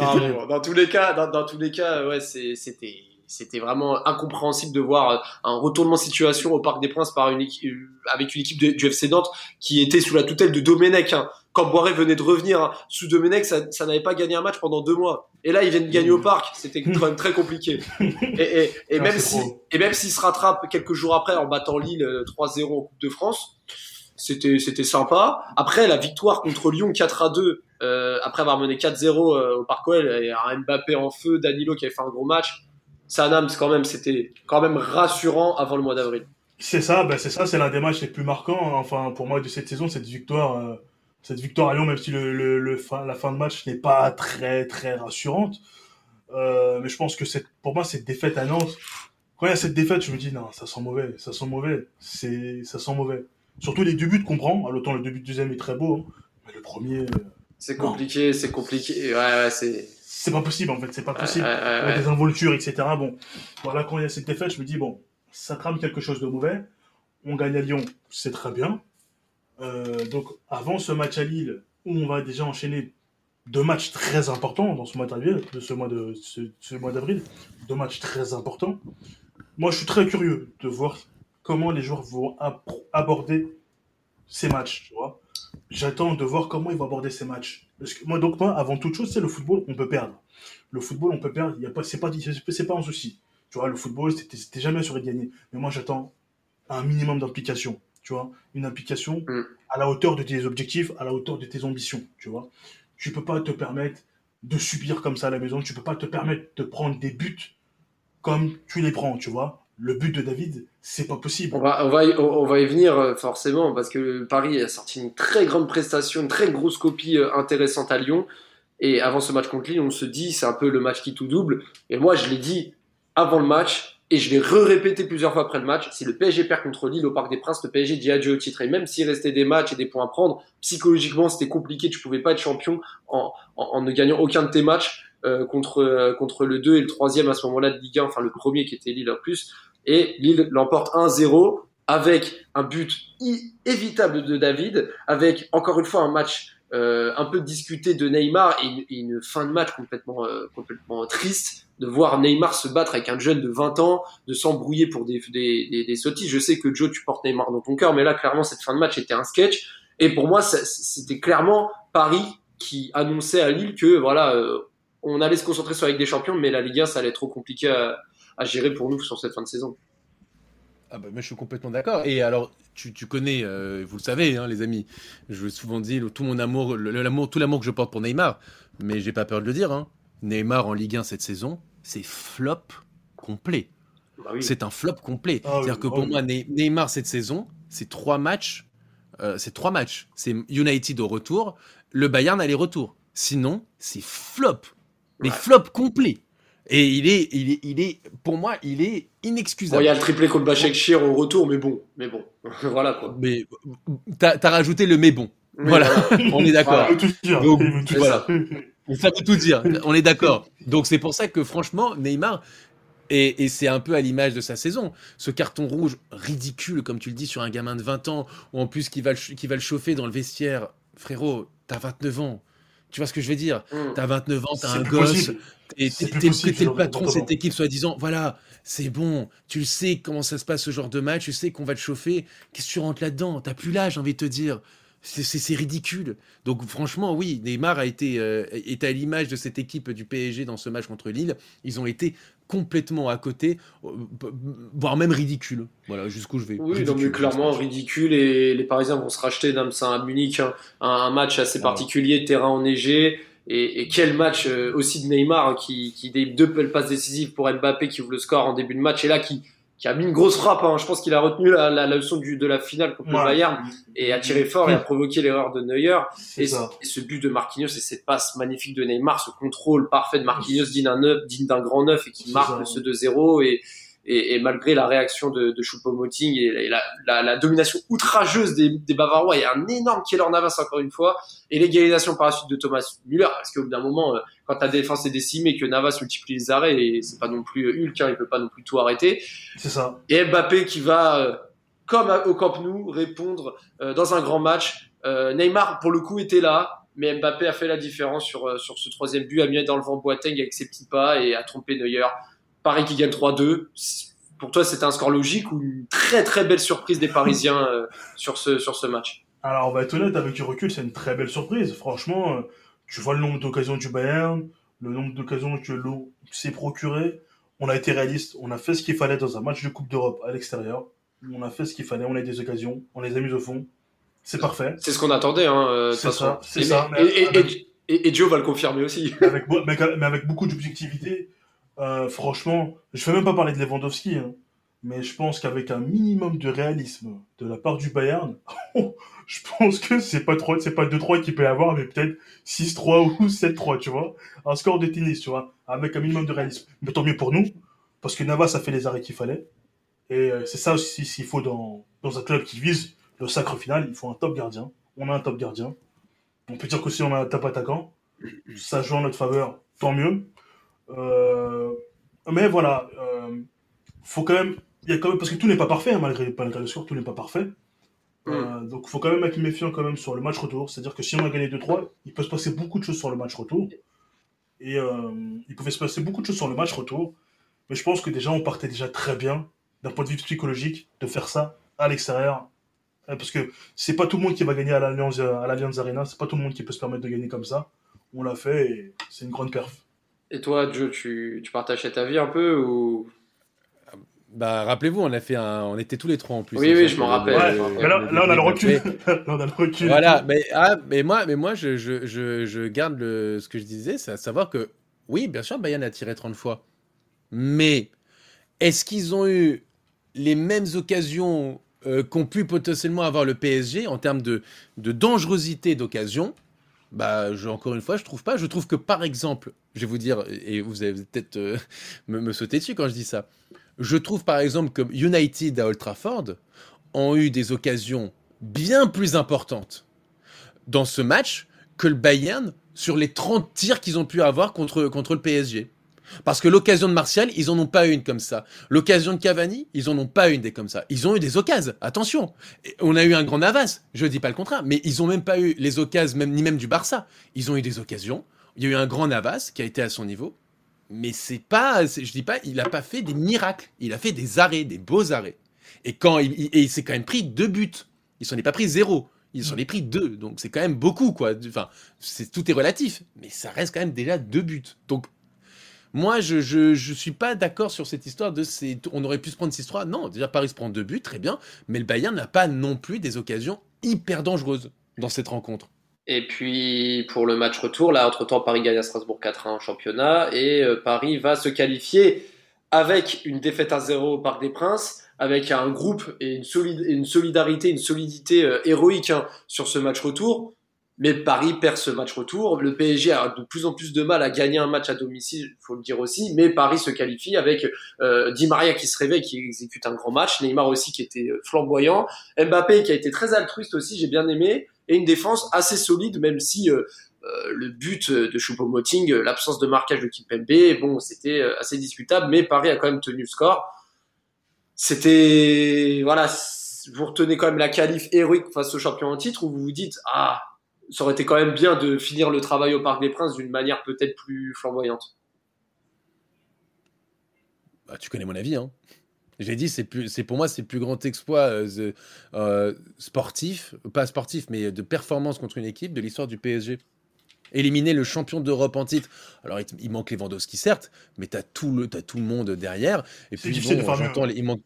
Speaker 3: Ah bon, dans tous les cas, dans, dans tous les cas, ouais, c'était c'était vraiment incompréhensible de voir un retournement de situation au Parc des Princes par une équipe, avec une équipe du FC Nantes qui était sous la tutelle de Domenech. Hein. Quand Boiré venait de revenir hein, sous Domenech, ça, ça n'avait pas gagné un match pendant deux mois. Et là, ils viennent de gagner au Parc. C'était quand même très compliqué. Et, et, et même si,
Speaker 5: trop.
Speaker 3: et même s'il se rattrape quelques jours après en battant Lille euh, 3-0 en Coupe de France, c'était c'était sympa. Après la victoire contre Lyon 4 à 2 euh, après avoir mené 4-0 euh, au Parc OL et un Mbappé en feu, Danilo qui avait fait un gros match. Ça Nams quand même c'était quand même rassurant avant le mois d'avril.
Speaker 5: C'est ça, ben c'est ça, c'est l'un des matchs les plus marquants, hein, enfin pour moi de cette saison, cette victoire, euh, cette victoire à Lyon, même si le, le, le fin, la fin de match n'est pas très très rassurante, euh, mais je pense que cette, pour moi cette défaite à Nantes, quand il y a cette défaite, je me dis non, ça sent mauvais, ça sent mauvais, c'est ça sent mauvais. Surtout les deux buts qu'on prend, à l'autant le début du deuxième est très beau, hein, mais le premier, euh,
Speaker 3: C'est compliqué, c'est compliqué. Ouais ouais, c'est
Speaker 5: c'est pas possible en fait, c'est pas possible.
Speaker 3: ouais, ouais.
Speaker 5: des involtures, etc. Bon, voilà, quand il y a cette défaite, je me dis, bon, ça trame quelque chose de mauvais. On gagne à Lyon, c'est très bien. Euh, donc, avant ce match à Lille, où on va déjà enchaîner deux matchs très importants dans ce mois d'avril, de ce mois de ce, mois d'avril, deux matchs très importants. Moi, je suis très curieux de voir comment les joueurs vont ab- aborder ces matchs, tu vois. J'attends de voir comment ils vont aborder ces matchs. Parce que moi, donc, moi, avant toute chose, c'est le football, on peut perdre. Le football, on peut perdre, il y a pas, c'est pas, c'est pas un souci. Tu vois, le football, c'était jamais sur de gagner. Mais moi, j'attends un minimum d'implication. Tu vois, une implication
Speaker 3: Mm.
Speaker 5: à la hauteur de tes objectifs, à la hauteur de tes ambitions. Tu vois, tu peux pas te permettre de subir comme ça à la maison. Tu peux pas te permettre de prendre des buts comme tu les prends. Tu vois, le but de David, c'est pas possible.
Speaker 3: On va, on, va y, on va y venir euh, forcément parce que Paris a sorti une très grande prestation, une très grosse copie euh, intéressante à Lyon. Et avant ce match contre Lille, on se dit c'est un peu le match qui tout double. Et moi, je l'ai dit avant le match et je l'ai re-répété plusieurs fois après le match. Si le PSG perd contre Lille au Parc des Princes, le PSG dit adieu au titre. Et même s'il restait des matchs et des points à prendre, psychologiquement, c'était compliqué. Tu pouvais pas être champion en, en, en ne gagnant aucun de tes matchs euh, contre, euh, contre le 2 et le 3 à ce moment-là de Ligue 1, enfin le premier qui était Lille en plus et Lille l'emporte 1-0 avec un but évitable de David, avec encore une fois un match euh, un peu discuté de Neymar et une, et une fin de match complètement euh, complètement triste de voir Neymar se battre avec un jeune de 20 ans, de s'embrouiller pour des, des, sottises. Je sais que Joe, tu portes Neymar dans ton cœur, mais là, clairement, cette fin de match était un sketch. Et pour moi, c'était clairement Paris qui annonçait à Lille que voilà, euh, on allait se concentrer sur Ligue des Champions, mais la Ligue 1, ça allait être trop compliqué à, gérer pour nous sur cette fin de saison.
Speaker 4: Ah bah, moi, je suis complètement d'accord. Et alors, tu, connais, euh, vous le savez, hein, les amis, je l'ai souvent dit, tout mon amour, l'amour, tout l'amour que je porte pour Neymar, mais j'ai pas peur de le dire. hein. Neymar en Ligue 1 cette saison, c'est flop complet.
Speaker 3: Bah oui.
Speaker 4: C'est un flop complet.
Speaker 5: Ah oui,
Speaker 4: C'est-à-dire que
Speaker 5: ah
Speaker 4: pour
Speaker 5: oui.
Speaker 4: moi, Ne- Neymar cette saison, c'est trois matchs. euh, c'est trois matchs. C'est United au retour, le Bayern aller-retour. Sinon, c'est flop. Mais
Speaker 3: Ouais.
Speaker 4: flop complet. Et il est, il est, il est, pour moi, il est
Speaker 3: Bon,
Speaker 4: inexcusable.
Speaker 3: il y a le triplé contre Bachek-Shir au retour, mais bon, mais bon, voilà quoi.
Speaker 4: Mais t'as as rajouté le mais bon.
Speaker 3: Mais
Speaker 4: voilà, on est d'accord.
Speaker 5: Il
Speaker 4: Ça veut tout dire. On est d'accord. Donc c'est pour ça que franchement, Neymar, et, et c'est un peu à l'image de sa saison, ce carton rouge ridicule, comme tu le dis, sur un gamin de 20 ans, ou en plus qui va, le qui va le chauffer dans le vestiaire. Frérot, t'as 29 ans. Tu vois ce que je veux dire?
Speaker 3: Hum.
Speaker 4: T'as 29 ans, t'as un gosse, et t'es le patron de cette équipe, soi-disant, voilà, c'est bon, tu le sais comment ça se passe ce genre de match, tu sais qu'on va te chauffer, qu'est-ce que tu rentres là-dedans? T'as plus l'âge, j'ai envie de te dire. C'est- ridicule. Donc franchement, oui, Neymar a été, euh, est à l'image de cette équipe du PSG dans ce match contre Lille. Ils ont été complètement à côté, euh, voire même ridicule. Voilà, jusqu'où je vais.
Speaker 3: Oui,
Speaker 4: Ridicule,
Speaker 3: mais clairement ridicule et les Parisiens vont se racheter d'Amsa à Munich, hein. un, match assez particulier, terrain enneigé. Et, et quel match euh, aussi de Neymar hein, qui, qui des deux passes décisives pour Mbappé qui ouvre le score en début de match et là qui, qui a mis une grosse frappe. hein. Je pense qu'il a retenu la, la, la leçon du, de la finale contre le
Speaker 5: Ouais.
Speaker 3: Bayern et a tiré fort et a provoqué l'erreur de Neuer. Et,
Speaker 5: ça.
Speaker 3: et ce but de Marquinhos et cette passe magnifique de Neymar, ce contrôle parfait de Marquinhos digne d'un neuf, digne d'un grand neuf et qui marque
Speaker 5: ça.
Speaker 3: ce 2-0 et, et, et malgré la réaction de, de Choupo-Moting et la, la, la domination outrageuse des, des Bavarois, il y a un énorme Keylor Navas encore une fois et l'égalisation par la suite de Thomas Müller parce qu'au bout d'un moment, euh, quand ta défense est décimée et que Navas multiplie les arrêts et c'est pas non plus Hulk, hein, il peut pas non plus tout arrêter,
Speaker 5: C'est ça.
Speaker 3: et Mbappé qui va, euh, comme au Camp Nou, répondre euh, dans un grand match. Euh, Neymar, pour le coup, était là, mais Mbappé a fait la différence sur, euh, sur ce troisième but, a mis dans le vent Boateng avec ses petits pas et a trompé Neuer. Paris qui gagne 3-2. Pour toi, c'était un score logique ou une très très belle surprise des Parisiens euh, sur, ce, sur ce match?
Speaker 5: Alors, on va être honnête, avec du recul, c'est une très belle surprise. Franchement, euh, tu vois le nombre d'occasions du Bayern, le nombre d'occasions que l'eau s'est procuré. On a été réaliste, on a fait ce qu'il fallait dans un match de Coupe d'Europe à l'extérieur. On a fait ce qu'il fallait, on a eu des occasions, on les a mises au fond. C'est parfait.
Speaker 3: C'est ce qu'on attendait, hein, euh,
Speaker 5: C'est ça, c'est
Speaker 3: Et-
Speaker 5: ça.
Speaker 3: Et, et,
Speaker 5: Avec-
Speaker 3: et- et- et Joe va le confirmer aussi.
Speaker 5: avec, mais avec beaucoup d'objectivité, euh, franchement, je vais même pas parler de Lewandowski, hein, mais je pense qu'avec un minimum de réalisme de la part du Bayern, je pense que c'est pas c'est pas 2-3 qu'il peut y avoir, mais peut-être 6-3 ou 7-3, tu vois. Un score de tennis, tu vois, avec un minimum de réalisme. Mais tant mieux pour nous, parce que Navas a fait les arrêts qu'il fallait. Et euh, c'est ça aussi s'il faut dans, dans un club qui vise le sacre final, il faut un top gardien. On a un top gardien. On peut dire qu'aussi on a un top attaquant. Ça joue en notre faveur, tant mieux. Euh, mais voilà, euh, faut quand même, il y a quand même, parce que tout n'est pas parfait, hein, malgré, malgré le score, tout n'est pas parfait. Euh, donc faut quand même être méfiant quand même sur le match retour. C'est-à-dire que si on a gagné 2-3, il peut se passer beaucoup de choses sur le match retour. Et euh, il pouvait se passer beaucoup de choses sur le match retour. Mais je pense que déjà on partait déjà très bien d'un point de vue psychologique de faire ça à l'extérieur. Parce que c'est pas tout le monde qui va gagner à l'Allianz Arena, c'est pas tout le monde qui peut se permettre de gagner comme ça. On l'a fait et c'est une grande perf.
Speaker 3: Et toi, Joe, tu, tu partages cet avis un peu ou?
Speaker 4: Bah, rappelez-vous, on a fait un, on était tous les trois en plus.
Speaker 3: Oui, oui, je m'en rappelle.
Speaker 5: Ouais, mais là, là, on a le recul.
Speaker 4: Mais-
Speaker 5: là, on a le recul.
Speaker 4: Voilà, mais, ah, mais moi, mais moi je, je, je, je garde le, ce que je disais, c'est à savoir que, oui, bien sûr, Bayern a tiré 30 fois. Mais est-ce qu'ils ont eu les mêmes occasions euh, qu'ont pu potentiellement avoir le PSG en termes de, de dangerosité d'occasion bah, encore une fois, je trouve pas. Je trouve que, par exemple, je vais vous dire, et vous allez peut-être euh, me, me sauter dessus quand je dis ça, je trouve par exemple que United à Old Trafford ont eu des occasions bien plus importantes dans ce match que le Bayern sur les 30 tirs qu'ils ont pu avoir contre le PSG. Parce que l'occasion de Martial, ils en ont pas une comme ça. L'occasion de Cavani, ils en ont pas une des comme ça. Ils ont eu des occasions, attention. On a eu un grand Navas, je dis pas le contraire, mais ils ont même pas eu les occasions, ni même du Barça. Ils ont eu des occasions. Il y a eu un grand Navas qui a été à son niveau. Mais c'est pas, je dis pas, il a pas fait des miracles. Il a fait des arrêts, des beaux arrêts. Et quand il, et il s'est quand même pris deux buts. Il s'en est pas pris zéro. Il s'en est pris deux. Donc c'est quand même beaucoup, quoi. Enfin, c'est, tout est relatif. Mais ça reste quand même déjà deux buts. Donc, moi, je, je, suis pas d'accord sur cette histoire de on aurait pu se prendre 6-3. Non, déjà Paris se prend deux buts, très bien. Mais le Bayern n'a pas non plus des occasions hyper dangereuses dans cette rencontre.
Speaker 3: Et puis pour le match retour, là, entre-temps, Paris gagne à Strasbourg 4-1 en championnat et euh, Paris va se qualifier avec une défaite à 0 au Parc des Princes, avec un groupe et une, solide, et une solidarité, une solidité euh, héroïque hein, sur ce match retour. Mais Paris perd ce match retour. Le PSG a de plus en plus de mal à gagner un match à domicile, faut le dire aussi. Mais Paris se qualifie avec euh, Di Maria qui se réveille, qui exécute un grand match, Neymar aussi qui était euh, flamboyant, Mbappé qui a été très altruiste aussi, j'ai bien aimé, et une défense assez solide, même si euh, euh, le but de Choupo-Moting, euh, l'absence de marquage de Kimpembe, bon, c'était assez discutable, mais Paris a quand même tenu le score. C'était, voilà, vous retenez quand même la qualif héroïque face au champion en titre, où vous vous dites, ah, ça aurait été quand même bien de finir le travail au Parc des Princes d'une manière peut-être plus flamboyante.
Speaker 4: Bah, tu connais mon avis, hein. J'ai dit, c'est plus, c'est pour moi, c'est le plus grand exploit euh, euh, sportif, pas sportif, mais de performance contre une équipe de l'histoire du PSG. Éliminer le champion d'Europe en titre. Alors, il, il manque Lewandowski, certes, mais t'as tout le, t'as tout le monde derrière. Et
Speaker 5: C'est
Speaker 4: puis,
Speaker 5: difficile de
Speaker 4: bon,
Speaker 5: faire mieux.
Speaker 4: j'entends, les- il manque.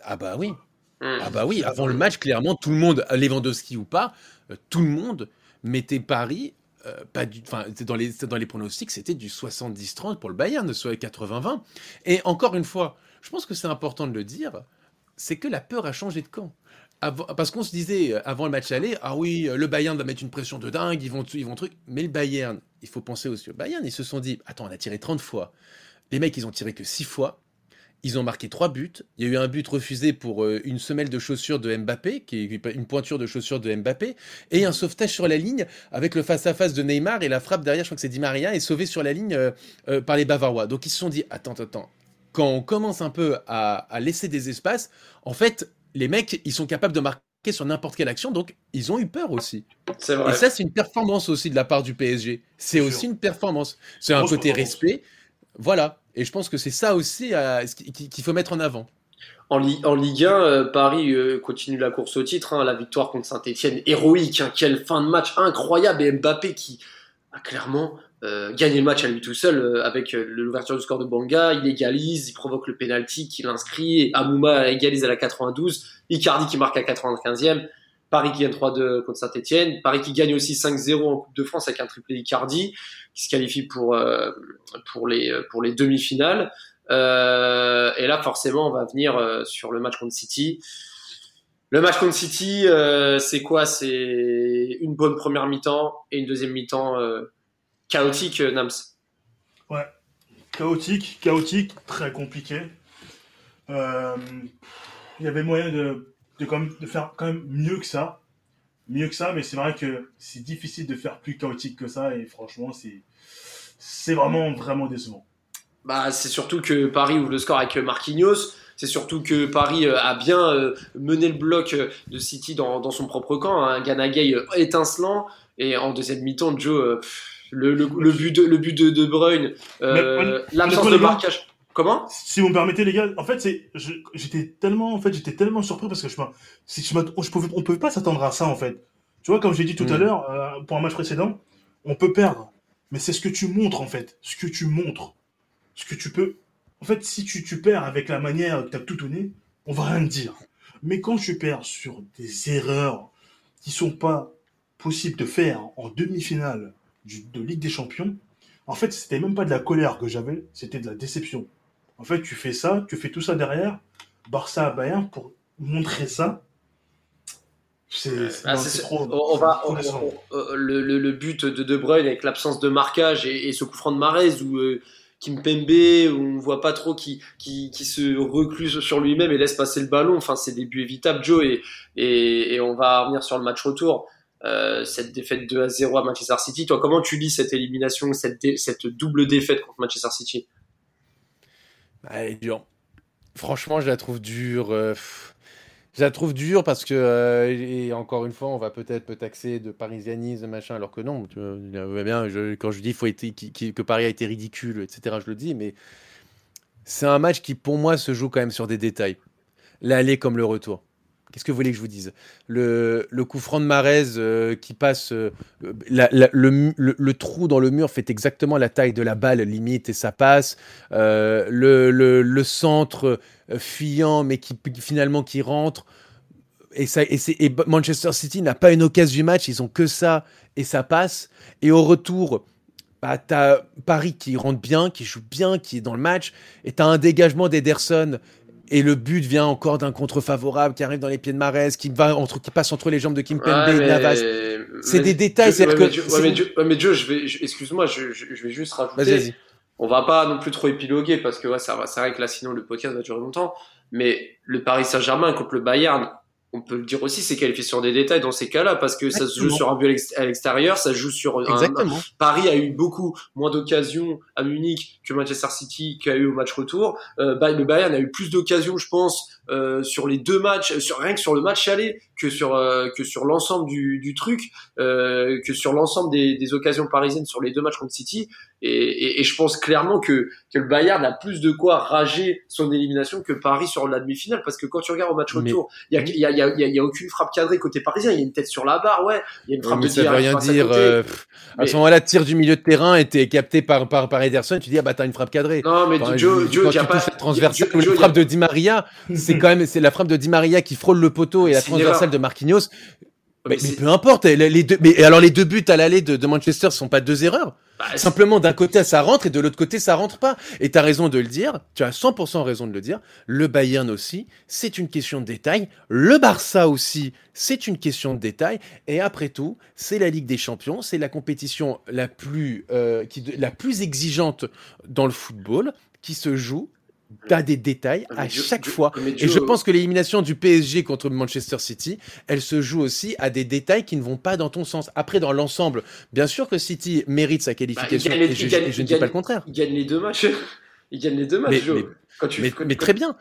Speaker 4: Ah bah oui.
Speaker 3: Hmm.
Speaker 4: Ah bah oui, avant le match, clairement, tout le monde, Lewandowski ou pas, euh, tout le monde mettait Paris, euh, pas du, dans les, dans les pronostics, c'était du 70-30 pour le Bayern, soit 80-20. Et encore une fois, je pense que c'est important de le dire, c'est que la peur a changé de camp. Parce qu'on se disait euh, avant le match aller, ah oui, euh, le Bayern va mettre une pression de dingue, ils vont, ils vont truc. Mais le Bayern, il faut penser aussi au Bayern, ils se sont dit, attends, on a tiré 30 fois. Les mecs, ils ont tiré que 6 fois. Ils ont marqué trois buts. Il y a eu un but refusé pour euh, une semelle de chaussures de Mbappé, qui est une pointure de chaussures de Mbappé, et un sauvetage sur la ligne avec le face-à-face de Neymar et la frappe derrière, je crois que c'est Di Maria, est sauvé sur la ligne euh, euh, par les Bavarois. Donc ils se sont dit, attends, attends. Quand on commence un peu à, à laisser des espaces, en fait, les mecs, ils sont capables de marquer sur n'importe quelle action, donc ils ont eu peur aussi.
Speaker 3: C'est vrai.
Speaker 4: Et ça, c'est une performance aussi de la part du PSG. C'est aussi une performance. C'est un côté respect. Voilà. Et je pense que c'est ça aussi qu'il faut mettre en avant.
Speaker 3: En, Ligue 1, euh, Paris euh, continue la course au titre. Hein, la victoire contre Saint-Etienne, héroïque. Hein, quelle fin de match incroyable. Et Mbappé qui a clairement euh, gagné le match à lui tout seul avec l'ouverture du score de Banga. Il égalise, il provoque le penalty, qu'il inscrit. Amouma égalise à la 92. Icardi qui marque à 95e. Paris qui gagne 3-2 contre Saint-Etienne. Paris qui gagne aussi 5-0 en Coupe de France avec un triplé Icardi qui se qualifie pour, pour les, pour les demi-finales. Euh, et là, forcément, on va venir euh, sur le match contre City. Le match contre City, euh, c'est quoi? C'est une bonne première mi-temps et une deuxième mi-temps chaotique, Nams.
Speaker 5: Ouais, chaotique, chaotique, très compliqué. il y avait moyen de, de, quand même, de faire quand même mieux que ça. Mieux que ça, mais c'est vrai que c'est difficile de faire plus chaotique que ça et franchement, c'est, c'est vraiment, vraiment décevant.
Speaker 3: Bah, c'est surtout que Paris ouvre le score avec Marquinhos. C'est surtout que Paris euh, a bien euh, mené le bloc euh, de City dans, dans son propre camp. Un hein. Ganagay étincelant. Et en deuxième mi-temps, Joe, le, le, le, but de, le but de De Bruyne, l'absence de marquage. Comment?
Speaker 5: Si vous me permettez les gars, en fait c'est j'étais tellement en fait j'étais tellement surpris parce que je si je, je pouvais on pouvait pas s'attendre à ça en fait. Tu vois comme j'ai dit tout à mm. l'heure pour un match précédent, on peut perdre, mais c'est ce que tu montres en fait, ce que tu montres ce que tu peux. En fait, si tu, tu perds avec la manière que tu as tout donné, on va rien te dire. Mais quand tu perds sur des erreurs qui sont pas possibles de faire en demi-finale de Ligue des Champions, en fait, c'était même pas de la colère que j'avais, c'était de la déception. En fait, tu fais ça, tu fais tout ça derrière, Barça Bayern pour montrer ça.
Speaker 3: C'est ah, trop. On va, euh, le, le, but de De Bruyne avec l'absence de marquage et, ce coup franc de Marez où euh, Kimpembe, où on voit pas trop qui, qui, qui se recluse sur lui-même et laisse passer le ballon. Enfin, c'est des buts évitables, Joe, et, et, et on va revenir sur le match retour. Euh, cette défaite 2 à 0 à Manchester City. Toi, comment tu lis cette élimination, cette, cette double défaite contre Manchester City?
Speaker 4: Elle est dure. Franchement, je la trouve dure. Euh, je la trouve dure parce que, euh, et encore une fois, on va peut-être me taxer de parisianisme, machin, alors que non. Tu vois, bien, quand je dis faut que Paris a été ridicule, etc., je le dis, mais c'est un match qui, pour moi, se joue quand même sur des détails. L'aller comme le retour. Qu'est-ce que vous voulez que je vous dise? Le, coup franc de Marez euh, qui passe, euh, le, trou dans le mur fait exactement la taille de la balle limite et ça passe. Euh, le, centre fuyant mais qui finalement qui rentre. Et Manchester City n'a pas une occasion du match, ils ont que ça et ça passe. Et au retour, bah, t'as Paris qui rentre bien, qui joue bien, qui est dans le match, et t'as un dégagement d'Ederson et le but vient encore d'un contre favorable qui arrive dans les pieds de Marès, qui va entre, qui passe entre les jambes de Kimpembe et de Navas. C'est des détails.
Speaker 3: c'est que. Ouais, mais Joe, je vais, excuse-moi, je, je, vais juste rajouter. On va pas non plus trop épiloguer parce que ouais, ça va, c'est vrai que là, sinon le podcast va durer longtemps. Mais le Paris Saint-Germain contre le Bayern, on peut le dire aussi, c'est qualifié sur des détails dans ces cas-là, parce que ça se joue sur un but à l'extérieur, ça se joue sur
Speaker 4: Exactement. Un,
Speaker 3: Paris a eu beaucoup moins d'occasions à Munich que Manchester City qui a eu au match retour. Euh, le Bayern a eu plus d'occasions, je pense, euh, sur les deux matchs, sur rien que sur le match aller, que sur euh, que sur l'ensemble du, du truc, euh, que sur l'ensemble des, des, occasions parisiennes sur les deux matchs contre City. Et, et, et, je pense clairement que que le Bayern a plus de quoi rager son élimination que Paris sur la demi-finale, parce que quand tu regardes au match retour, il y a, y, a, y, a, y a aucune frappe cadrée côté parisien. Il y a une tête sur la barre, ouais. Il y a une frappe de
Speaker 4: ça veut rien dire. Euh, à, ce moment-là, tir du milieu de terrain était capté par par par Ederson. Tu dis ah bah t'as une frappe cadrée.
Speaker 3: Non mais Joe, Joe,
Speaker 4: quand tu pas transversale, une frappe de Di Maria, c'est quand même c'est la frappe de Di Maria qui frôle le poteau et la transversale de Marquinhos. Mais, peu importe, les, deux, mais alors les deux buts à l'aller de, de Manchester sont pas deux erreurs. Bah, Simplement d'un côté ça rentre et de l'autre côté ça rentre pas. Et tu as raison de le dire, tu as 100% raison de le dire. Le Bayern aussi, c'est une question de détail. Le Barça aussi, c'est une question de détail. Et après tout, c'est la Ligue des Champions, c'est la compétition la plus, euh, qui, la plus exigeante dans le football qui se joue T'as des détails à chaque fois. et je pense que l'élimination du PSG contre Manchester City, elle se joue aussi à des détails qui ne vont pas dans ton sens. Après, dans l'ensemble, bien sûr que City mérite sa qualification, et je, ne dis pas le contraire.
Speaker 3: Il gagne les deux matchs. Il gagne les deux matchs.
Speaker 4: Mais, mais, très bien.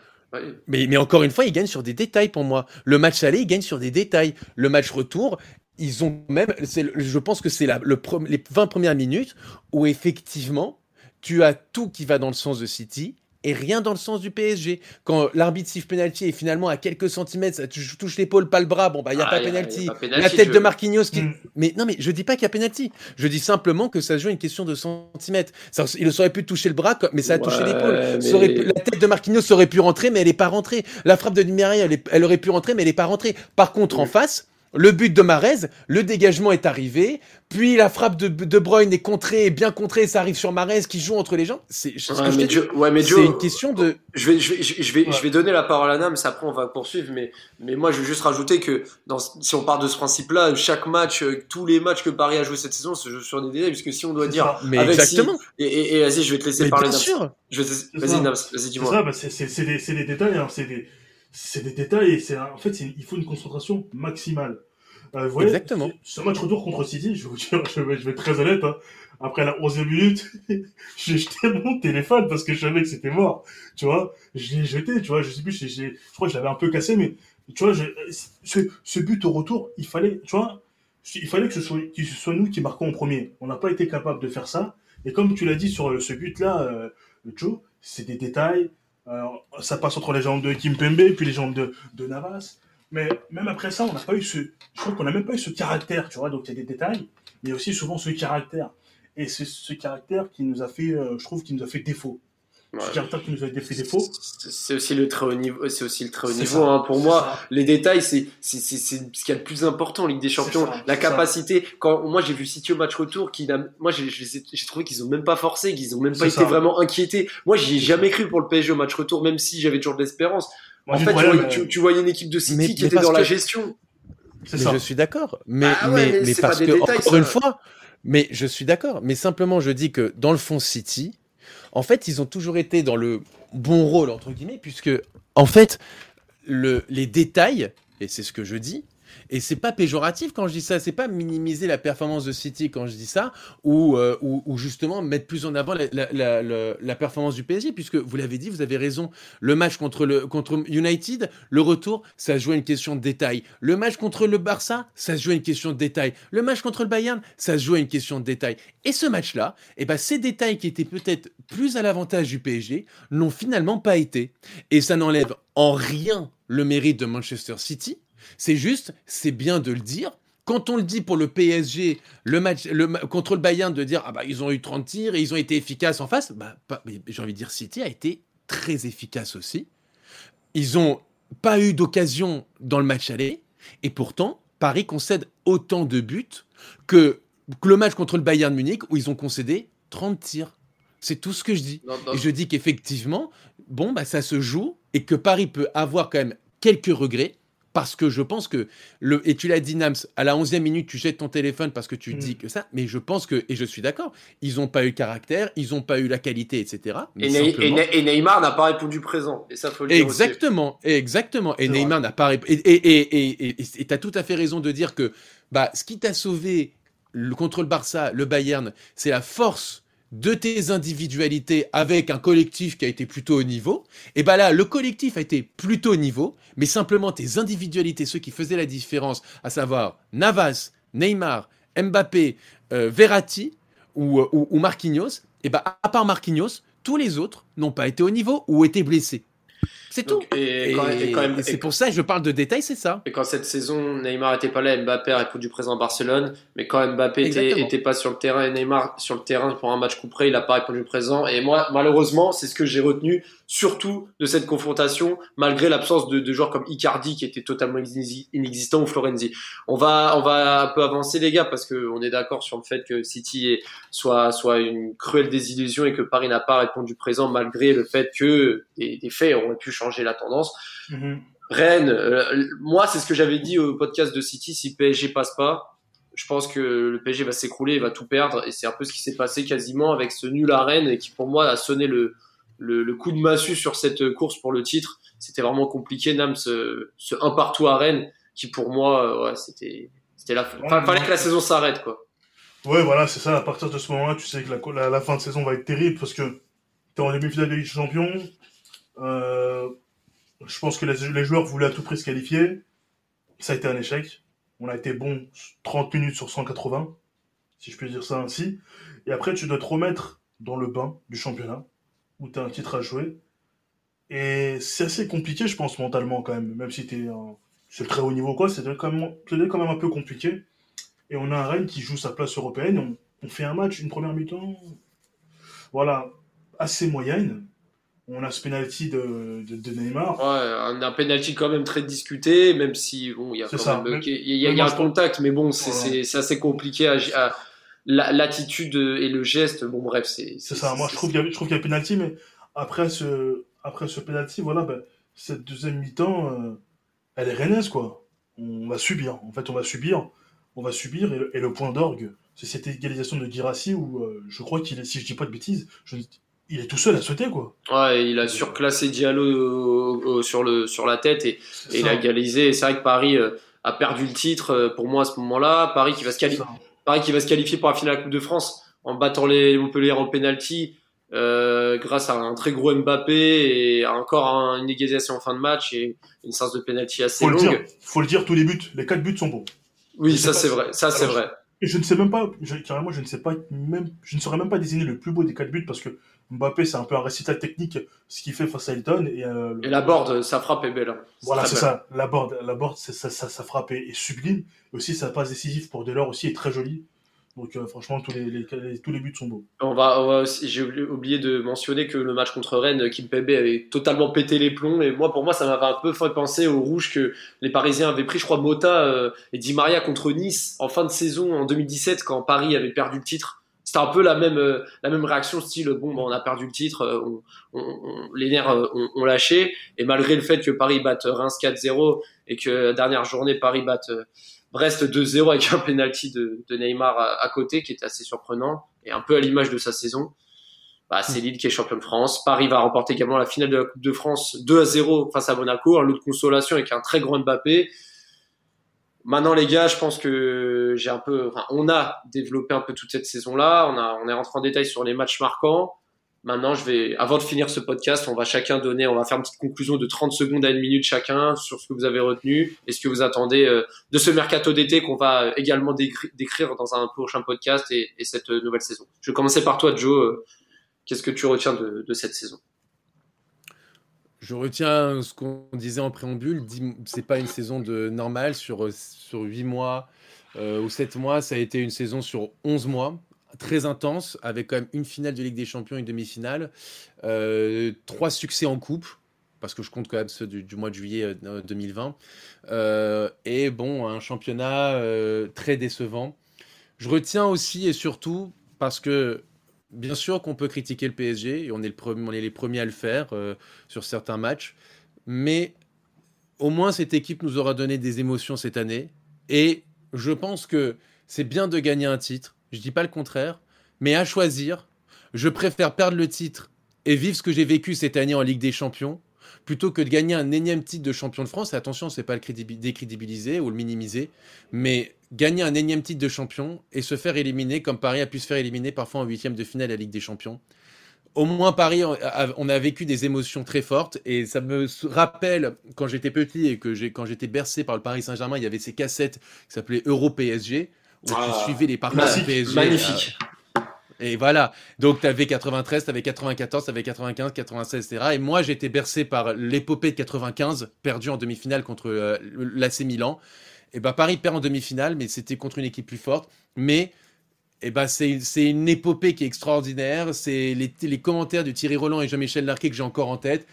Speaker 4: Mais, mais encore une fois, il gagne sur des détails pour moi. Le match aller, il gagne sur des détails. Le match retour, ils ont même, je pense que c'est le, les 20 premières minutes où effectivement, tu as tout qui va dans le sens de City et rien dans le sens du PSG. Quand l'arbitre siffle penalty et finalement à quelques centimètres, ça touche l'épaule, pas le bras, bon bah il y a,
Speaker 3: Ah, a- pas penalty,
Speaker 4: La tête
Speaker 3: je-
Speaker 4: de Marquinhos qui
Speaker 5: Mm.
Speaker 4: mais non mais je dis pas qu'il y a penalty. Je dis simplement que ça joue une question de centimètres. Ça, il aurait pu toucher le bras comme- mais ça a touché l'épaule.
Speaker 3: mais-
Speaker 4: Ça aurait pu- La tête de Marquinhos aurait pu rentrer mais elle est pas rentrée. La frappe de Di Maria, elle, est- elle aurait pu rentrer mais elle est pas rentrée. Par contre en
Speaker 3: Oui.
Speaker 4: face le but de Marez, le dégagement est arrivé, puis la frappe de, de Bruyne est contrée, est bien contrée, ça arrive sur Marez qui joue entre les jambes. C'est c'est ce
Speaker 3: Ouais,
Speaker 4: que je
Speaker 3: ouais, mais
Speaker 4: C'est
Speaker 3: Joe,
Speaker 4: une question de.
Speaker 3: Je vais, je vais, je vais,
Speaker 5: Ouais.
Speaker 3: je vais donner la parole à Nams, après on va poursuivre, mais, mais moi je veux juste rajouter que dans, si on part de ce principe-là, chaque match, euh, tous les matchs que Paris a joué cette saison se jouent sur des délais, puisque si on doit
Speaker 5: C'est
Speaker 3: dire,
Speaker 5: ça.
Speaker 4: Mais
Speaker 3: avec
Speaker 4: exactement.
Speaker 3: et, et, et vas-y, je vais te laisser
Speaker 4: Mais
Speaker 3: parler
Speaker 4: bien sûr.
Speaker 3: Je vais te-
Speaker 5: C'est
Speaker 3: Vas-y vas-y
Speaker 5: C'est
Speaker 3: dis-moi.
Speaker 5: ça, bah, c'est c'est- c'est des, c'est des détails, hein, c'est des, c'est des détails et c'est en fait il faut une concentration maximale. Euh, voyez,
Speaker 4: Exactement.
Speaker 5: Ce match retour contre City, je vais vous dire, je vais, je vais être très honnête, hein, après la 11e minute, j'ai jeté mon téléphone parce que je savais que c'était mort, tu vois. Je l'ai jeté, tu vois, je sais plus, j'ai- j'ai- je crois que je l'avais un peu cassé, mais tu vois, j'ai- ce, ce but au retour, il fallait, tu vois, il fallait que ce soit, que ce soit nous qui marquons en premier. On n'a pas été capable de faire ça. Et comme tu l'as dit sur euh, ce but-là, euh, Joe, c'est des détails. Euh, ça passe entre les jambes de Kimpembe puis les jambes de, Navas. Mais même après ça, on n'a pas eu ce, je crois qu'on n'a même pas eu ce caractère, tu vois. Donc il y a des détails, mais aussi souvent ce caractère. Et c'est ce caractère qui nous a fait, euh, je trouve, qui nous a fait défaut.
Speaker 3: Ouais.
Speaker 5: Qui nous a fait défaut.
Speaker 3: C'est c'est aussi le très haut niveau, c'est aussi le très haut niveau,
Speaker 5: ça,
Speaker 3: hein. Pour moi,
Speaker 5: ça.
Speaker 3: les détails, c'est c'est ce qu'il y a de plus important en Ligue des Champions.
Speaker 5: ça,
Speaker 3: la capacité. Quand moi j'ai vu City au match retour, qui n'a- moi j'ai trouvé qu'ils ont même pas forcé, qu'ils ont même pas été
Speaker 5: ça.
Speaker 3: vraiment inquiétés. Moi j'y ai jamais cru pour le PSG au match retour, même si j'avais toujours de l'espérance. En fait, tu voyais, tu, tu voyais une équipe de City
Speaker 4: Mais-
Speaker 3: qui
Speaker 4: mais
Speaker 3: était dans la gestion.
Speaker 4: Mais
Speaker 5: ça.
Speaker 4: je suis d'accord. Mais,
Speaker 3: Ah ouais,
Speaker 4: mais, parce que,
Speaker 3: détails,
Speaker 4: encore
Speaker 3: ça.
Speaker 4: une fois, mais je suis d'accord. Mais simplement, je dis que dans le fond City, en fait, ils ont toujours été dans le bon rôle, entre guillemets, puisque, en fait, le, les détails, et c'est ce que je dis, et c'est pas péjoratif quand je dis ça, c'est pas minimiser la performance de City quand je dis ça, ou, euh, ou, justement mettre plus en avant la, performance du PSG, puisque vous l'avez dit, vous avez raison, le match contre, le, contre United, le retour, ça se joue à une question de détail. Le match contre le Barça, ça se joue à une question de détail. Le match contre le Bayern, ça se joue à une question de détail. Et ce match-là, eh ben, ces détails qui étaient peut-être plus à l'avantage du PSG n'ont finalement pas été. Et ça n'enlève en rien le mérite de Manchester City. C'est juste, c'est bien de le dire. Quand on le dit pour le PSG, le match le, contre le Bayern, de dire ah bah ils ont eu 30 tirs et ils ont été efficaces en face, bah j'ai envie de dire City a été très efficace aussi. Ils ont pas eu d'occasion dans le match aller et pourtant Paris concède autant de buts que, que le match contre le Bayern Munich où ils ont concédé 30 tirs. C'est tout ce que je dis.
Speaker 3: Non, non.
Speaker 4: Et je dis qu'effectivement, bon, bah, ça se joue et que Paris peut avoir quand même quelques regrets. Parce que je pense que, le, et tu l'as dit, Nams, à la 11e minute, tu jettes ton téléphone parce que tu
Speaker 5: Mm.
Speaker 4: dis que ça, mais je pense que, et je suis d'accord, ils n'ont pas eu le caractère, ils n'ont pas eu la qualité, etc. Mais
Speaker 3: Et, Ney-
Speaker 4: simplement-
Speaker 3: et Ney- et Neymar n'a pas répondu présent. Et ça faut le dire aussi.
Speaker 4: Exactement, exactement. Et Neymar n'a pas. rép- Et et et et et t'as tout à fait raison de dire que bah ce qui t'a sauvé le, contre le Barça, le Bayern, c'est la force de tes individualités avec un collectif qui a été plutôt au niveau. Et bah là, le collectif a été plutôt au niveau, mais simplement tes individualités, ceux qui faisaient la différence, à savoir Navas, Neymar, Mbappé, euh, Verratti ou, euh, ou, Marquinhos, et bah à part Marquinhos, tous les autres n'ont pas été au niveau ou étaient blessés. C'est tout.
Speaker 3: Et,
Speaker 4: Et,
Speaker 3: quand, et quand même-
Speaker 4: et c'est
Speaker 3: et-
Speaker 4: pour ça que je parle de détails, c'est ça.
Speaker 3: Et quand cette saison, Neymar était pas là, Mbappé a répondu présent à Barcelone. Mais quand Mbappé était,
Speaker 4: Exactement.
Speaker 3: était pas sur le terrain et Neymar sur le terrain pour un match couperé, il a pas répondu présent. Et moi, malheureusement, c'est ce que j'ai retenu, surtout de cette confrontation, malgré l'absence de, de joueurs comme Icardi qui était totalement inexi- inexistant ou Florenzi. On va, on va un peu avancer les gars parce que on est d'accord sur le fait que City est, soit, soit une cruelle désillusion et que Paris n'a pas répondu présent malgré le fait que des, des faits auraient pu changer la tendance.
Speaker 5: Mhm.
Speaker 3: Rennes, euh, moi c'est ce que j'avais dit au podcast de City, si PSG passe pas, je pense que le PSG va s'écrouler et va tout perdre et c'est un peu ce qui s'est passé quasiment avec ce nul à Rennes et qui pour moi a sonné le, le, le coup de massue sur cette course pour le titre. C'était vraiment compliqué, Nam, ce, ce un partout à Rennes qui pour moi, euh, ouais, c'était c'était la fin. Enfin, fallait que la saison s'arrête quoi.
Speaker 5: Ouais, voilà, c'est ça. À partir de ce moment-là, tu sais que la, la, la fin de saison va être terrible parce que tu es en demi-finale de Ligue des Champions. Euh, je pense que les, joueurs voulaient à tout prix se qualifier. Ça a été un échec. On a été bon 30 minutes sur 180, si je puis dire ça ainsi. Et après, tu dois te remettre dans le bain du championnat, où tu as un titre à jouer. Et c'est assez compliqué, je pense, mentalement quand même, même si tu es très haut niveau, quoi, même, quand même un peu compliqué. Et on a un Rennes qui joue sa place européenne. On, on fait un match, une première mi-temps, voilà, assez moyenne. On a ce penalty de, de, Neymar.
Speaker 3: Ouais, un, penalty quand même très discuté, même si bon, il y a quand même, il y a, un contact, mais bon, c'est assez compliqué à, l'attitude et le geste. Bon, bref, c'est.
Speaker 5: C'est ça. Moi, je trouve qu'il y a, je trouve qu'il y a penalty, mais après ce, après ce penalty, voilà, ben, cette deuxième mi-temps, euh, elle est rennaise, quoi. On va subir. En fait, on va subir. On va subir, et le, point d'orgue, c'est cette égalisation de Girassi où euh, je crois qu'il est, si je dis pas de bêtises, je, il est tout seul à sauter quoi.
Speaker 3: Ouais, il a surclassé Diallo sur le sur la tête et, il a égalisé. C'est vrai que Paris euh, a perdu le titre euh, pour moi à ce moment-là. Paris qui va se qualifier, Paris qui va se qualifier pour la finale de la Coupe de France en battant les Montpellier en penalty. Euh, grâce à un très gros Mbappé et encore une égalisation en fin de match et une séance de penalty assez
Speaker 5: faut
Speaker 3: longue.
Speaker 5: Le dire, faut le dire, tous les buts, les quatre buts sont bons.
Speaker 3: Oui, ça c'est vrai, ça c'est vrai.
Speaker 5: je ne sais même pas, carrément, je ne sais pas même, je ne saurais même pas désigner le plus beau des quatre buts parce que Mbappé, c'est un peu un récital technique, ce qu'il fait face à Elton. Et,
Speaker 3: euh, la board, sa frappe est belle. Hein.
Speaker 5: Voilà, c'est ça. La board, la board ça, ça, frappe est, sublime. aussi, sa passe décisive pour Delors aussi est très jolie. Donc euh, franchement, tous les, tous les buts sont beaux.
Speaker 3: On va, j'ai oublié de mentionner que le match contre Rennes, Kimpembe avait totalement pété les plombs. Et moi, pour moi, ça m'avait un peu fait penser au rouge que les Parisiens avaient pris, je crois, Mota euh, et Di Maria contre Nice en fin de saison en 2017 quand Paris avait perdu le titre c'était un peu la même euh, la même réaction style bon on a perdu le titre euh, on, les nerfs euh, ont, lâché et malgré le fait que Paris batte Reims 4-0 et que la dernière journée Paris batte Brest 2-0 avec un penalty de, de Neymar à, côté qui est assez surprenant et un peu à l'image de sa saison bah, c'est Lille qui est champion de France. Paris va remporter également la finale de la Coupe de France 2 0 face à Monaco, un lot de consolation avec un très grand Mbappé. Maintenant, les gars, je pense que j'ai un peu, enfin, on a développé un peu toute cette saison-là. On a, on est rentré en détail sur les matchs marquants. Maintenant, je vais, avant de finir ce podcast, on va chacun donner, on va faire une petite conclusion de 30 secondes à une minute chacun sur ce que vous avez retenu et ce que vous attendez euh, de ce mercato d'été qu'on va également décrire dans un prochain podcast et, cette nouvelle saison. Je vais commencer par toi, Joe. Euh, qu'est-ce que tu retiens de cette saison?
Speaker 4: Je retiens ce qu'on disait en préambule. C'est pas une saison de normale sur, sur 8 mois euh, ou 7 mois. Ça a été une saison sur 11 mois, très intense, avec quand même une finale de Ligue des Champions, une demi-finale, euh, trois succès en coupe. Parce que je compte quand même ceux du, mois de juillet 2020. Euh, et bon, un championnat très décevant. Je retiens aussi et surtout parce que bien sûr qu'on peut critiquer le PSG, et on est, le est les premiers à le faire euh, sur certains matchs, mais au moins cette équipe nous aura donné des émotions cette année, et je pense que c'est bien de gagner un titre, je dis pas le contraire, mais à choisir, je préfère perdre le titre et vivre ce que j'ai vécu cette année en Ligue des Champions, plutôt que de gagner un énième titre de champion de France. Et attention, c'est pas le décrédibiliser ou le minimiser, mais gagner un énième titre de champion et se faire éliminer comme Paris a pu se faire éliminer parfois en huitième de finale à la Ligue des Champions. Au moins Paris, on a vécu des émotions très fortes et ça me rappelle quand j'étais petit et que quand j'étais bercé par le Paris Saint-Germain, il y avait ces cassettes qui s'appelaient Euro PSG où tu ah, suivais les parcours du PSG.
Speaker 3: Magnifique.
Speaker 4: Et voilà. Donc, tu avais 93, tu avais 94, tu avais 95, 96, etc. Et moi, j'étais bercé par l'épopée de 95, perdu en demi-finale contre euh, l'AC Milan. Et bah, Paris perd en demi-finale, mais c'était contre une équipe plus forte. Mais et bah, c'est une épopée qui est extraordinaire. C'est les, les, commentaires de Thierry Roland et Jean-Michel Larquet que j'ai encore en tête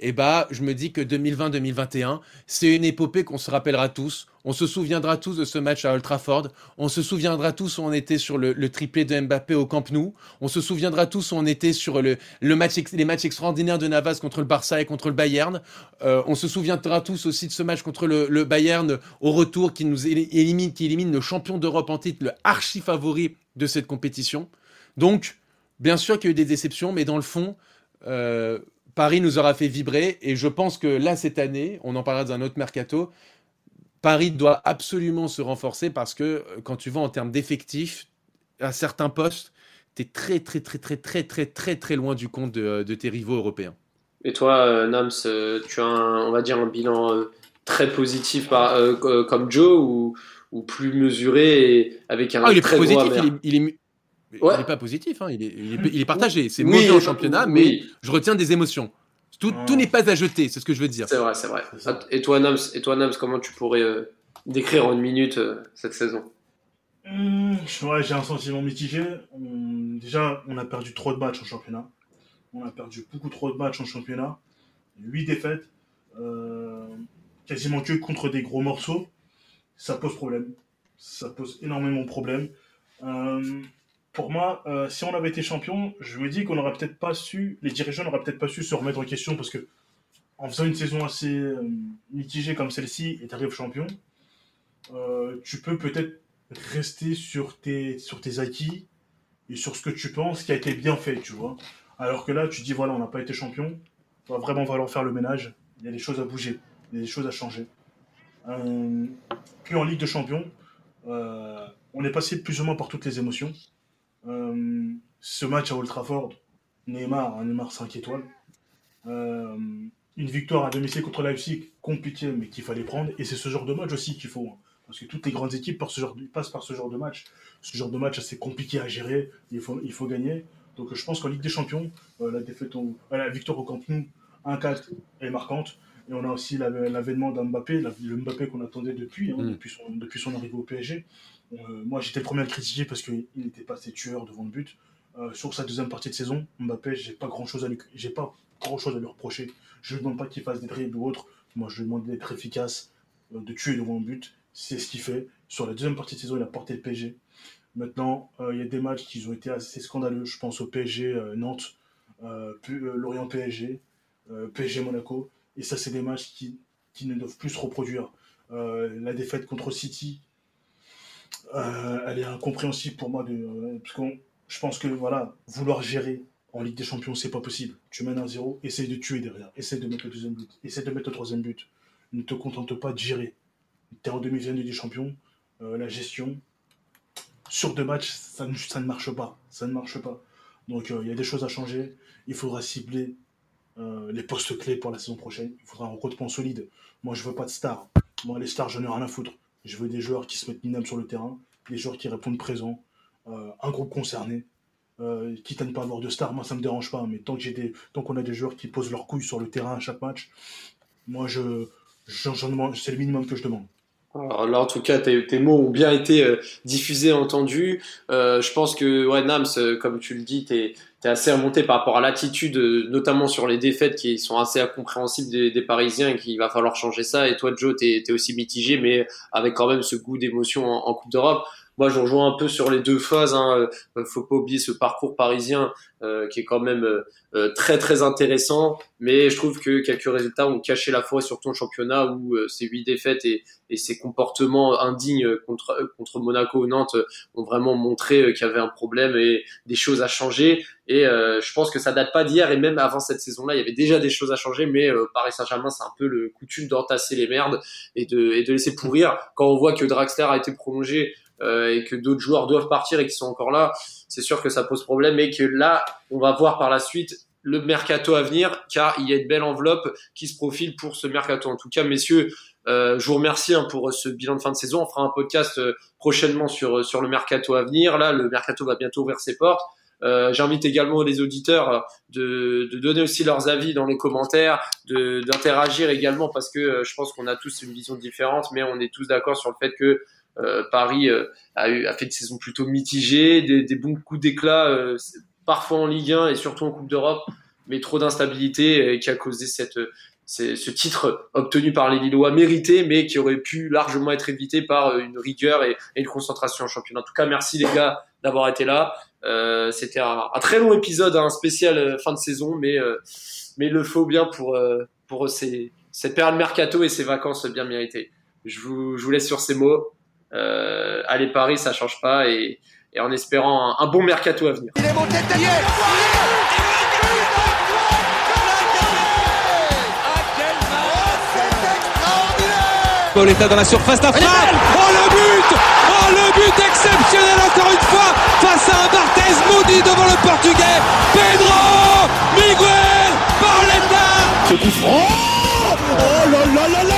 Speaker 4: eh bah, je me dis que 2020-2021, c'est une épopée qu'on se rappellera tous. On se souviendra tous de ce match à Old Trafford. On se souviendra tous où on était sur le, triplé de Mbappé au Camp Nou. On se souviendra tous où on était sur les matchs extraordinaires de Navas contre le Barça et contre le Bayern. Euh, on se souviendra tous aussi de ce match contre le, Bayern au retour qui nous élimine, qui élimine le champion d'Europe en titre, le archi favori de cette compétition. Donc, bien sûr qu'il y a eu des déceptions, mais dans le fond, euh, Paris nous aura fait vibrer et je pense que là, cette année, on en parlera dans un autre mercato, Paris doit absolument se renforcer parce que euh, quand tu vas en termes d'effectifs, à certains postes, tu es très, très, très, très, très, très, très, très loin du compte de, tes rivaux européens.
Speaker 3: Et toi, euh, Nams, euh, tu as, on va dire, un bilan très positif par, comme Joe ou, ou plus mesuré et avec un
Speaker 4: ah, il est très positif, il est, Il n'est pas positif, hein. il, est, il, est, partagé. C'est mauvais en championnat, mais je retiens des émotions. Tout, tout n'est pas à jeter, c'est ce que je veux dire.
Speaker 3: C'est vrai, c'est vrai. Et toi, Nams, et toi, Nams, comment tu pourrais euh, décrire en une minute euh, cette saison?
Speaker 5: Mmh, j'ai un sentiment mitigé. déjà, on a perdu trop de matchs en championnat. On a perdu beaucoup trop de matchs en championnat. 8 défaites. Euh, quasiment que contre des gros morceaux. Ça pose problème. Ça pose énormément de problèmes. Euh, pour moi, euh, si on avait été champion, je me dis qu'on n'aurait peut-être pas su, les dirigeants n'auraient peut-être pas su se remettre en question parce que en faisant une saison assez mitigée comme celle-ci et arrives champion, tu peux peut-être rester sur tes, sur tes acquis et sur ce que tu penses qui a été bien fait, tu vois. Alors que là, tu dis, voilà, on n'a pas été champion, il va vraiment falloir faire le ménage, il y a des choses à bouger, il y a des choses à changer. Euh, puis en Ligue de Champions, euh, on est passé plus ou moins par toutes les émotions. Euh, ce match à Old Trafford, Neymar, un Neymar 5 étoiles. une victoire à domicile contre Leipzig, compliquée, mais qu'il fallait prendre. Et c'est ce genre de match aussi qu'il faut. Hein. parce que toutes les grandes équipes passent, ce genre de, passent par ce genre de match. Ce genre de match assez compliqué à gérer, il faut, il faut gagner. Donc je pense qu'en Ligue des Champions, euh, la, défaite la victoire au Camp Nou 1-4 est marquante. Et on a aussi l'avènement d'Mbappé, le Mbappé qu'on attendait depuis, hein, mm. depuis, son, depuis son arrivée au PSG. Euh, moi, j'étais le premier à le critiquer parce qu'il n'était pas assez tueur devant le but. Euh, sur sa deuxième partie de saison, Mbappé, j'ai pas grand chose à lui, pas grand chose à lui reprocher. Je ne demande pas qu'il fasse des dribbles ou autre. Moi, je lui demande d'être efficace, de tuer devant le but. C'est ce qu'il fait. Sur la deuxième partie de saison, il a porté le PSG. Maintenant, euh, il y a des matchs qui ont été assez scandaleux. Je pense au PSG euh, Nantes, euh, Lorient PSG, PSG Monaco. Et ça, c'est des matchs qui, ne doivent plus se reproduire. la défaite contre City, elle est incompréhensible pour moi. De, parce que je pense que voilà, vouloir gérer en Ligue des Champions, c'est pas possible. Tu mènes un 0, essaye de tuer derrière, essaye de mettre le deuxième but, essaye de mettre le troisième but. Ne te contente pas de gérer. Tu es en demi-finale des Champions, la gestion, sur deux matchs, ça ne, marche pas. Ça ne marche pas. Donc euh, il y a des choses à changer. Il faudra cibler euh, les postes clés pour la saison prochaine. Il faudra un recrutement solide. Moi, je veux pas de stars. Moi, les stars, je n'ai rien à foutre. Je veux des joueurs qui se mettent minables sur le terrain, des joueurs qui répondent présents, euh, un groupe concerné. quitte à ne pas avoir de stars, moi ça me dérange pas, mais tant que j'ai des, qu'on a des joueurs qui posent leurs couilles sur le terrain à chaque match, moi je, c'est le minimum que je demande.
Speaker 3: Alors là, en tout cas, tes, mots ont bien été euh, diffusés, entendus. Euh, je pense que, ouais, Nams, euh, comme tu le dis, t'es es assez remonté par rapport à l'attitude, notamment sur les défaites qui sont assez incompréhensibles des, Parisiens et qu'il va falloir changer ça. Et toi, Joe, t'es es aussi mitigé, mais avec quand même ce goût d'émotion en, Coupe d'Europe. Moi, je rejoins un peu sur les deux phases. Hein. Faut pas oublier ce parcours parisien euh, qui est quand même euh, très très intéressant. Mais je trouve que quelques résultats ont caché la forêt, surtout en championnat où euh, ces huit défaites et, et ces comportements indignes contre contre Monaco ou Nantes ont vraiment montré qu'il y avait un problème et des choses à changer. Et je pense que ça date pas d'hier et même avant cette saison-là, il y avait déjà des choses à changer. Mais Paris Saint-Germain, c'est un peu le coutume d'entasser les merdes et de et de laisser pourrir. Quand on voit que Draxler a été prolongé et que d'autres joueurs doivent partir et qui sont encore là, c'est sûr que ça pose problème et que là, on va voir par la suite le mercato à venir, car il y a une belle enveloppe qui se profile pour ce mercato. En tout cas, messieurs, euh, je vous remercie hein, pour ce bilan de fin de saison. On fera un podcast euh, prochainement sur sur le mercato à venir. Là, le mercato va bientôt ouvrir ses portes. Euh, J'invite également les auditeurs de, de, donner aussi leurs avis dans les commentaires, d'interagir également parce que je pense qu'on a tous une vision différente, mais on est tous d'accord sur le fait que euh, Paris euh, a, fait une saison plutôt mitigée, des, bons coups d'éclat, euh, parfois en Ligue 1 et surtout en Coupe d'Europe, mais trop d'instabilité qui a causé ce titre obtenu par les Lillois mérité, mais qui aurait pu largement être évité par une rigueur et, une concentration en championnat. En tout cas, merci les gars d'avoir été là. Euh, C'était un, très long épisode, un spécial fin de saison, mais euh, mais le faut bien pour pour cette période mercato et ces vacances bien méritées. Je vous, je vous laisse sur ces mots. Euh, allez Paris, ça change pas et, et en espérant un, un, bon mercato à venir. Il est monté
Speaker 1: Pauletta dans la surface d'affaire. Oh le but. Oh le but exceptionnel encore une fois face à un Barthez maudit devant le portugais. Pedro Miguel Pauletta
Speaker 2: Ce coup franc. Oh là là là là